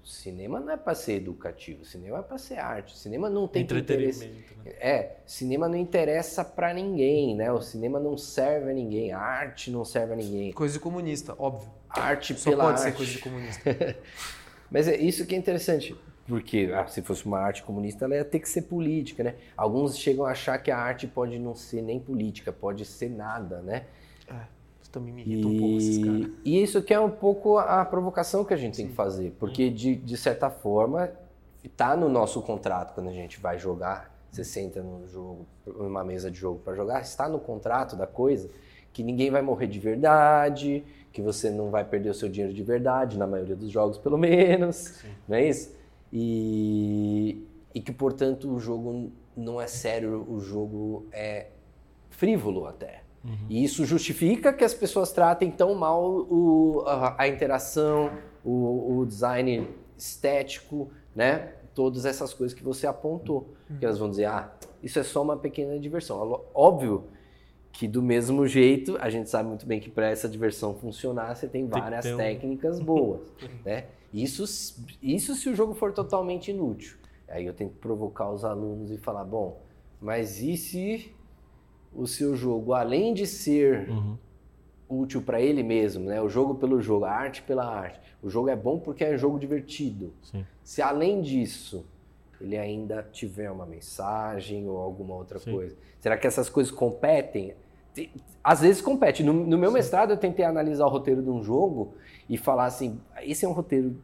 cinema não é para ser educativo, cinema é para ser arte. Cinema não tem que interesse. Entretenimento, né? É, cinema não interessa para ninguém, né? O cinema não serve a ninguém, a arte não serve a ninguém. Coisa de comunista, óbvio. Arte Só pela pode arte. ser coisa de comunista. Mas é isso que é interessante, porque ah, se fosse uma arte comunista, ela ia ter que ser política, né? Alguns chegam a achar que a arte pode não ser nem política, pode ser nada, né? É, também me irrita um pouco esses caras. E, e isso que é um pouco a provocação que a gente tem que fazer, porque de, de certa forma tá no nosso contrato quando a gente vai jogar, você senta no jogo, numa mesa de jogo para jogar, está no contrato da coisa que ninguém vai morrer de verdade, que você não vai perder o seu dinheiro de verdade, na maioria dos jogos pelo menos, não é isso? E, e que portanto o jogo não é sério, o jogo é frívolo até. E isso justifica que as pessoas tratem tão mal o, a, a interação, o, o design estético, né? Todas essas coisas que você apontou. Que elas vão dizer, ah, isso é só uma pequena diversão. Óbvio que do mesmo jeito, a gente sabe muito bem que para essa diversão funcionar, você tem várias ter um- técnicas boas, né? Isso, isso se o jogo for totalmente inútil. Aí eu tenho que provocar os alunos e falar, bom, mas e se o seu jogo, além de ser Uhum. útil para ele mesmo, né? O jogo pelo jogo, a arte pela arte. O jogo é bom porque é um jogo divertido. Sim. Se além disso ele ainda tiver uma mensagem ou alguma outra Sim. coisa, será que essas coisas competem? Te- Às vezes compete. No, no meu mestrado eu tentei analisar o roteiro de um jogo e falar assim, esse é um roteiro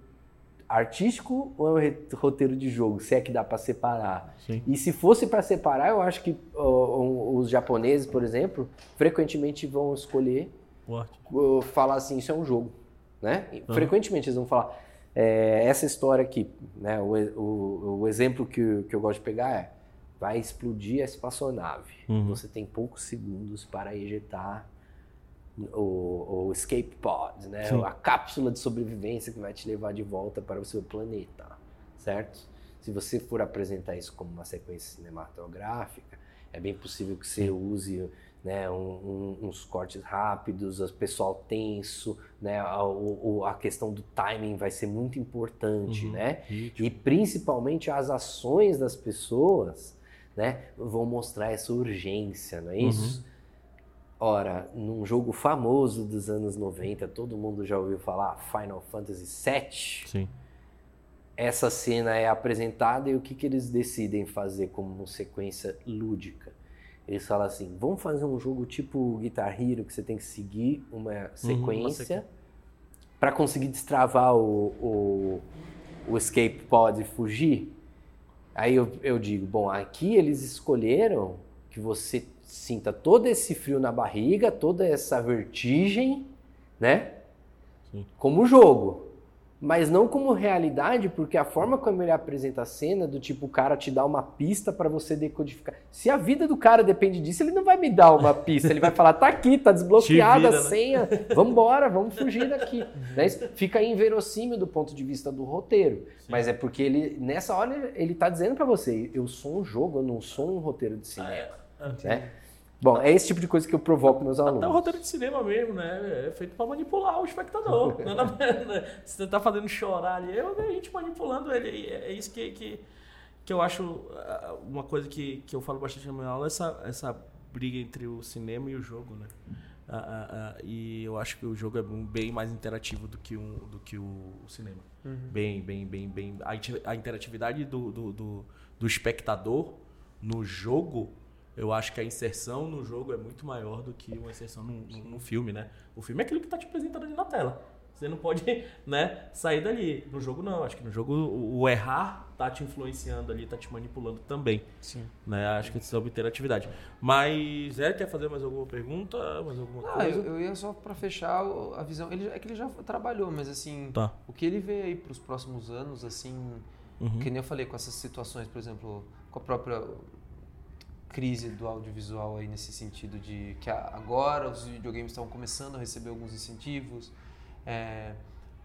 artístico ou é um roteiro de jogo? Se é que dá para separar. Sim. E se fosse para separar, eu acho que ó, os japoneses, por exemplo, frequentemente vão escolher uh, falar assim, isso é um jogo, né? Uhum. Frequentemente eles vão falar, é, essa história aqui, né? O, o, o exemplo que, eu- que eu gosto de pegar é, vai explodir a espaçonave. Uhum. Você tem poucos segundos para ejetar o, o escape pod, né? Sim. A cápsula de sobrevivência que vai te levar de volta para o seu planeta, certo? Se você for apresentar isso como uma sequência cinematográfica, é bem possível que você use né, um- um- uns cortes rápidos, o pessoal tenso, né, a, o- a questão do timing vai ser muito importante, Uhum. né? Ritmo. E principalmente as ações das pessoas, né, vão mostrar essa urgência, não é isso? Ora, num jogo famoso dos anos 90, todo mundo já ouviu falar Final Fantasy VII, Sim. essa cena é apresentada e o que, que eles decidem fazer como sequência lúdica? Eles falam assim, vamos fazer um jogo tipo Guitar Hero, que você tem que seguir uma sequência sequ- para conseguir destravar o, o, o escape pod e fugir. Aí eu, eu digo, bom, aqui eles escolheram que você sinta todo esse frio na barriga, toda essa vertigem, né? Sim. Como jogo. Mas não como realidade, porque a forma como ele apresenta a cena, do tipo, o cara te dá uma pista para você decodificar. Se a vida do cara depende disso, ele não vai me dar uma pista. Ele vai falar, tá aqui, tá desbloqueada vira, a né? senha, vambora, vamos fugir daqui. Né? Fica inverossímil do ponto de vista do roteiro. Mas é porque ele, nessa hora, ele- tá dizendo para você, eu sou um jogo, eu não sou um roteiro de cinema. né? Bom, é esse tipo de coisa que eu provoco meus Até o alunos. roteiro de cinema mesmo, né? É feito pra manipular o espectador. É né? Se você tá fazendo chorar ali, eu vejo a gente manipulando ele. É isso que, que, que eu acho ah, uma coisa que, que eu falo bastante na minha aula, essa, essa briga entre o cinema e o jogo, né? Ah, ah, ah, e eu acho que o jogo é bem mais interativo do que, um, do que o, cinema. Bem, bem, bem, bem. A, a interatividade do, do, do, do espectador no jogo, eu acho que a inserção no jogo é muito maior do que uma inserção no, no- no filme, né? O filme é aquilo que tá te apresentando ali na tela. Você não pode, né, sair dali. No jogo não, acho que no jogo o, o errar tá te influenciando ali, tá te manipulando também. Sim. Né? Acho que é sobre interatividade. Mas, é, quer fazer mais alguma pergunta? Mais alguma Ah, coisa? eu, eu ia só pra fechar a visão. Ele, é que ele já trabalhou, mas assim, Tá. o que ele vê aí pros próximos anos, assim, Uhum. que nem eu falei com essas situações, por exemplo, com a própria crise do audiovisual aí nesse sentido de que agora os videogames estão começando a receber alguns incentivos, é,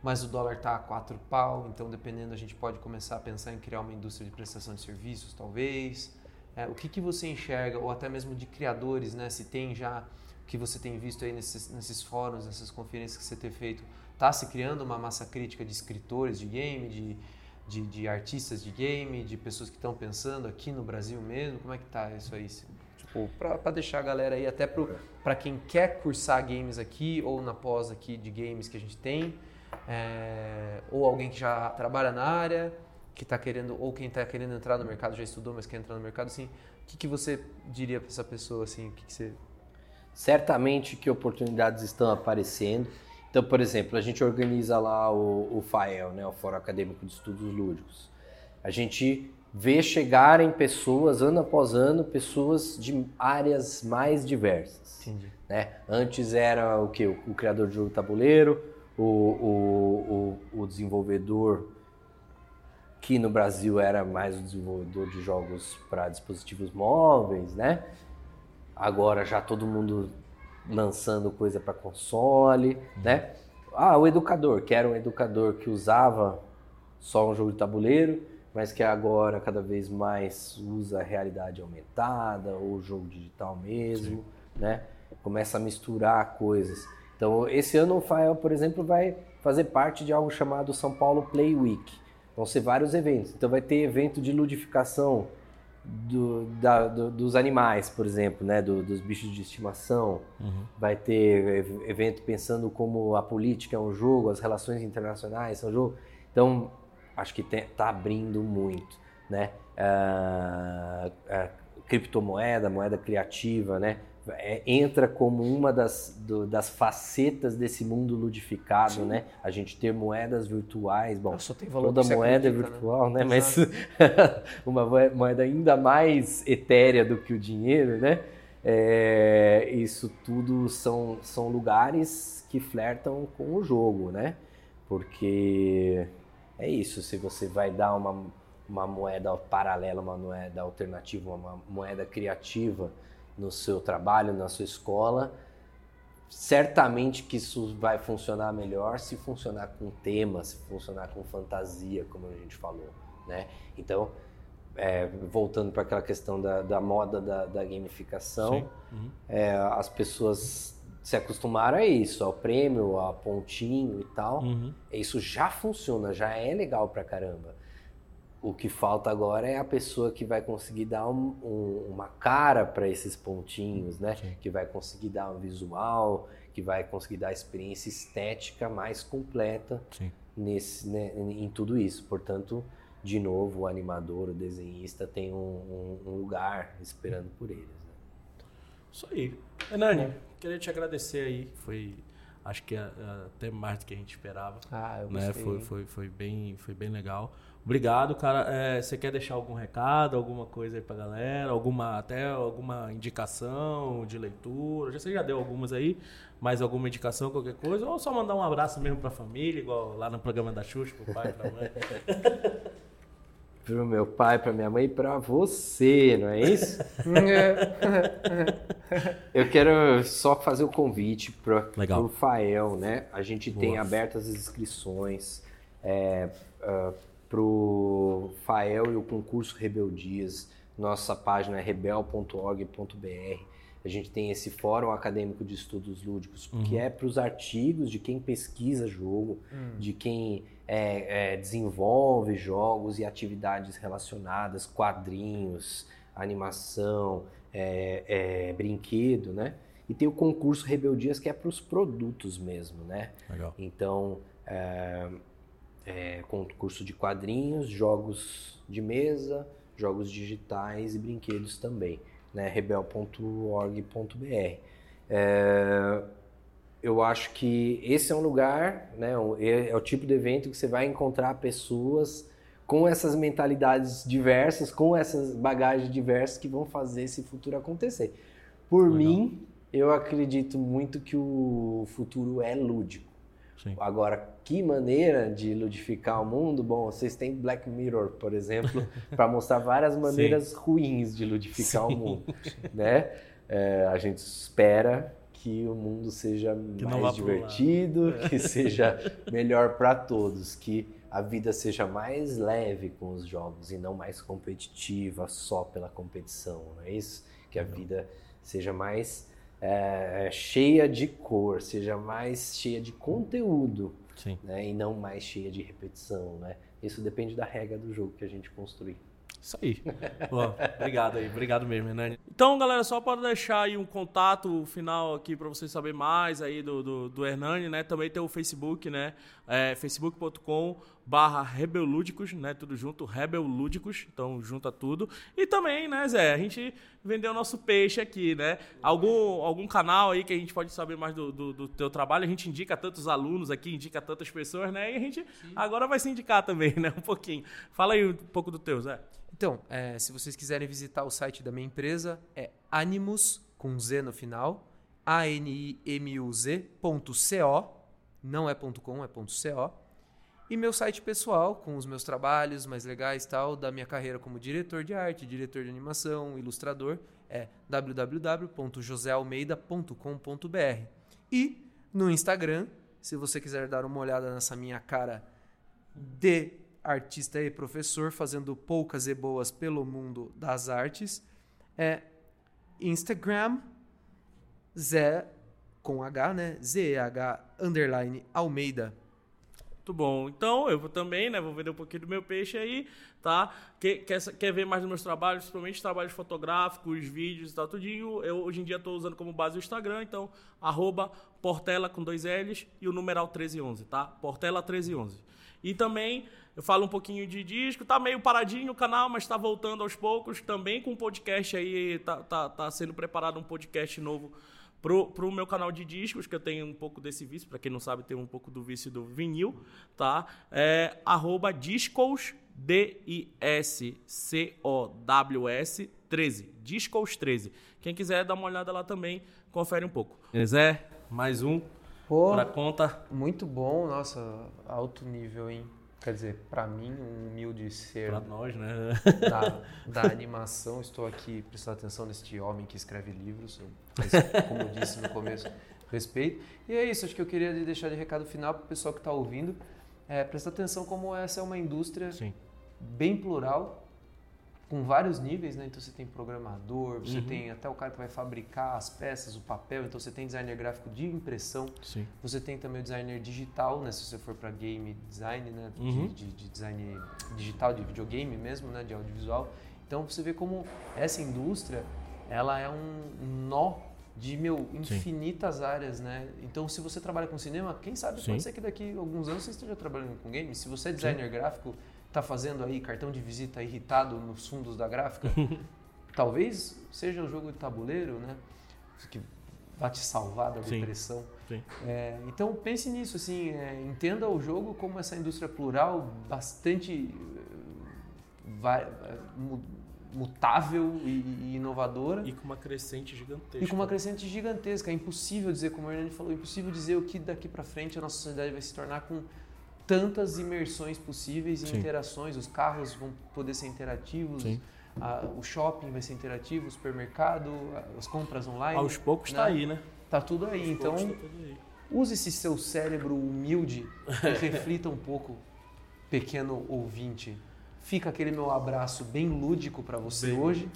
mas o dólar tá a quatro pau, então dependendo a gente pode começar a pensar em criar uma indústria de prestação de serviços, talvez. É, o que, que você enxerga, ou até mesmo de criadores, né? Se tem já que você tem visto aí nesses, nesses fóruns, nessas conferências que você tem feito, tá se criando uma massa crítica de escritores de game, de, de, de artistas de game, de pessoas que estão pensando aqui no Brasil mesmo? Como é que tá isso aí? Tipo, pra deixar a galera aí, até pro, pra quem quer cursar games aqui, ou na pós aqui de games que a gente tem, é, ou alguém que já trabalha na área, que está querendo, ou quem está querendo entrar no mercado, já estudou, mas quer entrar no mercado, assim, o que, que você diria para essa pessoa, assim, o que, que você... Certamente que oportunidades estão aparecendo. Então, por exemplo, a gente organiza lá o, o FAEL, né, o Fórum Acadêmico de Estudos Lúdicos. A gente vê chegarem pessoas, ano após ano, pessoas de áreas mais diversas. Entendi. né? Antes era o que? O, o criador de jogo tabuleiro, o, o, o, o desenvolvedor, que no Brasil era mais o desenvolvedor de jogos para dispositivos móveis, né? Agora já todo mundo lançando coisa para console, né? Ah, o educador, que era um educador que usava só um jogo de tabuleiro, mas que agora cada vez mais usa a realidade aumentada ou jogo digital mesmo, né? Começa a misturar coisas. Então, esse ano o Fael, por exemplo, vai fazer parte de algo chamado São Paulo Play Week. Vão ser vários eventos. Então, vai ter evento de ludificação do, da, do, dos animais, por exemplo, né? Do, dos bichos de estimação. Uhum. Vai ter evento pensando como a política é um jogo, as relações internacionais são um jogo. Então, acho que está abrindo muito, né? Ah, criptomoeda, moeda criativa, né? É, entra como uma das, do, das facetas desse mundo ludificado, Sim. né? A gente ter moedas virtuais, bom, toda moeda é acredita, é virtual, né? né? Mas uma moeda ainda mais etérea do que o dinheiro, né? É, isso tudo são, são lugares que flertam com o jogo, né? Porque é isso, se você vai dar uma, uma moeda paralela, uma moeda alternativa, uma moeda criativa no seu trabalho, na sua escola, certamente que isso vai funcionar melhor se funcionar com tema, se funcionar com fantasia, como a gente falou, né? Então, é, voltando para aquela questão da, da moda da, da gamificação, uhum. é, as pessoas se acostumaram a isso, ao prêmio, a pontinho e tal. Uhum. Isso já funciona, já é legal pra caramba. O que falta agora é a pessoa que vai conseguir dar um, um, uma cara para esses pontinhos, né? Sim. Que vai conseguir dar um visual, que vai conseguir dar a experiência estética mais completa nesse, né, em tudo isso. Portanto, de novo, o animador, o desenhista tem um, um lugar esperando por eles. Né? Isso aí. Enani, queria te agradecer aí. Foi, acho que é, é até mais do que a gente esperava. Ah, eu né? Foi, foi, foi, bem, foi bem legal. Obrigado, cara. É, você quer deixar algum recado, alguma coisa aí pra galera? Alguma, até alguma indicação de leitura? Já, você já deu algumas aí, mais alguma indicação, qualquer coisa? Ou só mandar um abraço mesmo pra família, igual lá no programa da Xuxa, pro pai, pra mãe? pro meu pai, pra minha mãe e pra você, não é isso? Eu quero só fazer o convite para o Fael, né? A gente Boa. tem abertas as inscrições é, uh, pro Fael e o concurso Rebeldias. Nossa página é rebel.org.br. A gente tem esse fórum acadêmico de estudos lúdicos, uhum. que é para os artigos de quem pesquisa jogo, uhum. de quem é, é, desenvolve jogos e atividades relacionadas, quadrinhos, animação, é, é, brinquedo, né? E tem o concurso Rebeldias que é para os produtos mesmo, né? Legal. Então, é, concurso de quadrinhos, jogos de mesa, jogos digitais e brinquedos também, né? rebel.org.br. É, eu acho que esse é um lugar, né, é, é o tipo de evento que você vai encontrar pessoas com essas mentalidades diversas, com essas bagagens diversas que vão fazer esse futuro acontecer. Por Legal. mim, eu acredito muito que o futuro é lúdico. Sim. Agora, que maneira de ludificar o mundo? Bom, vocês têm Black Mirror, por exemplo, para mostrar várias maneiras Sim. ruins de ludificar Sim. o mundo, né? É, a gente espera que o mundo seja que mais divertido, é. que seja melhor para todos, que a vida seja mais leve com os jogos e não mais competitiva só pela competição, não é isso? Que a vida seja mais é, cheia de cor, seja mais cheia de conteúdo, né? E não mais cheia de repetição, né? Isso depende da regra do jogo que a gente construir. Isso aí. obrigado aí, obrigado mesmo, Hernani. Então, galera, só para deixar aí um contato final aqui para vocês saberem mais aí do, do, do, Hernani, né? Também tem o Facebook, né? É, facebook.com barra Rebelúdicos, né? Tudo junto, Rebelúdicos, então junta tudo. E também, né, Zé, a gente vendeu o nosso peixe aqui, né? Algum, algum canal aí que a gente pode saber mais do, do, do teu trabalho, a gente indica tantos alunos aqui, indica tantas pessoas, né? E a gente Sim. agora vai se indicar também, né? Um pouquinho. Fala aí um pouco do teu, Zé. Então, é, se vocês quiserem visitar o site da minha empresa, é animus, com Z no final, A-N-I-M-U-Z.co, não é .com, é .co. E meu site pessoal, com os meus trabalhos mais legais tal, da minha carreira como diretor de arte, diretor de animação, ilustrador, é www.josealmeida.com.br. E no Instagram, se você quiser dar uma olhada nessa minha cara de artista e professor fazendo poucas e boas pelo mundo das artes. É Instagram, Zé com H, né? Z-H underline Almeida. Muito bom. Então, eu vou também, né? Vou vender um pouquinho do meu peixe aí, tá? Quer, quer, quer ver mais dos meus trabalhos, principalmente trabalhos fotográficos, vídeos e tal, tudinho. Eu hoje em dia estou usando como base o Instagram, então, arroba Portela com dois L's e o numeral 1311, tá? Portela 1311. E também eu falo um pouquinho de disco, tá meio paradinho o canal, mas tá voltando aos poucos, também com podcast aí, tá, tá, tá sendo preparado um podcast novo pro, pro meu canal de discos, que eu tenho um pouco desse vício, para quem não sabe, tem um pouco do vício do vinil, tá? É arroba discos, D-I-S-C-O-W-S 13, Discos 13. Quem quiser dar uma olhada lá também, confere um pouco. Zé, mais um Pô, pra conta. muito bom, nossa, alto nível, hein? Quer dizer, pra mim, um humilde ser Pra nós, né? da, da animação, estou aqui prestando atenção neste homem que escreve livros, como eu disse no começo, respeito. E é isso, acho que eu queria deixar de recado final para o pessoal que está ouvindo, é, prestar atenção como essa é uma indústria Sim. bem plural, com vários níveis, né? Então você tem programador, você Uhum. tem até o cara que vai fabricar as peças, o papel, então você tem designer gráfico de impressão, Sim. você tem também o designer digital, né? Se você for para game design, né? De- Uhum. De, de design digital, de videogame mesmo, né? De audiovisual. Então você vê como essa indústria, ela é um nó de meu infinitas áreas, né? Então se você trabalha com cinema, quem sabe Sim. pode ser que daqui a alguns anos você esteja trabalhando com games. Se você é designer gráfico, tá fazendo aí cartão de visita irritado nos fundos da gráfica, talvez seja o jogo de tabuleiro, né? Que vai te salvar da Sim. depressão. Sim. É, então pense nisso, assim, é, entenda o jogo como essa indústria plural, bastante eh, eh, mu- mutável e, e inovadora. E com uma crescente gigantesca. E com uma crescente gigantesca. É impossível dizer, como o Hernani falou, é impossível dizer o que daqui para frente a nossa sociedade vai se tornar com tantas imersões possíveis e Sim. interações. Os carros vão poder ser interativos, a- o shopping vai ser interativo, o supermercado, as compras online. Aos poucos tá né? aí, né? Tá tudo aí. Aos então, tá tudo aí. use esse seu cérebro humilde e reflita um pouco, pequeno ouvinte. Fica aquele meu abraço bem lúdico para você Bem. hoje.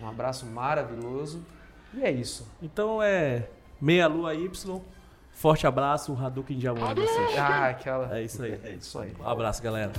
Um abraço maravilhoso. E é isso. Então é meia lua Y. Forte abraço, um Hadouken de amor em vocês. Ah, aquela. É isso aí. É isso aí. Um abraço, galera.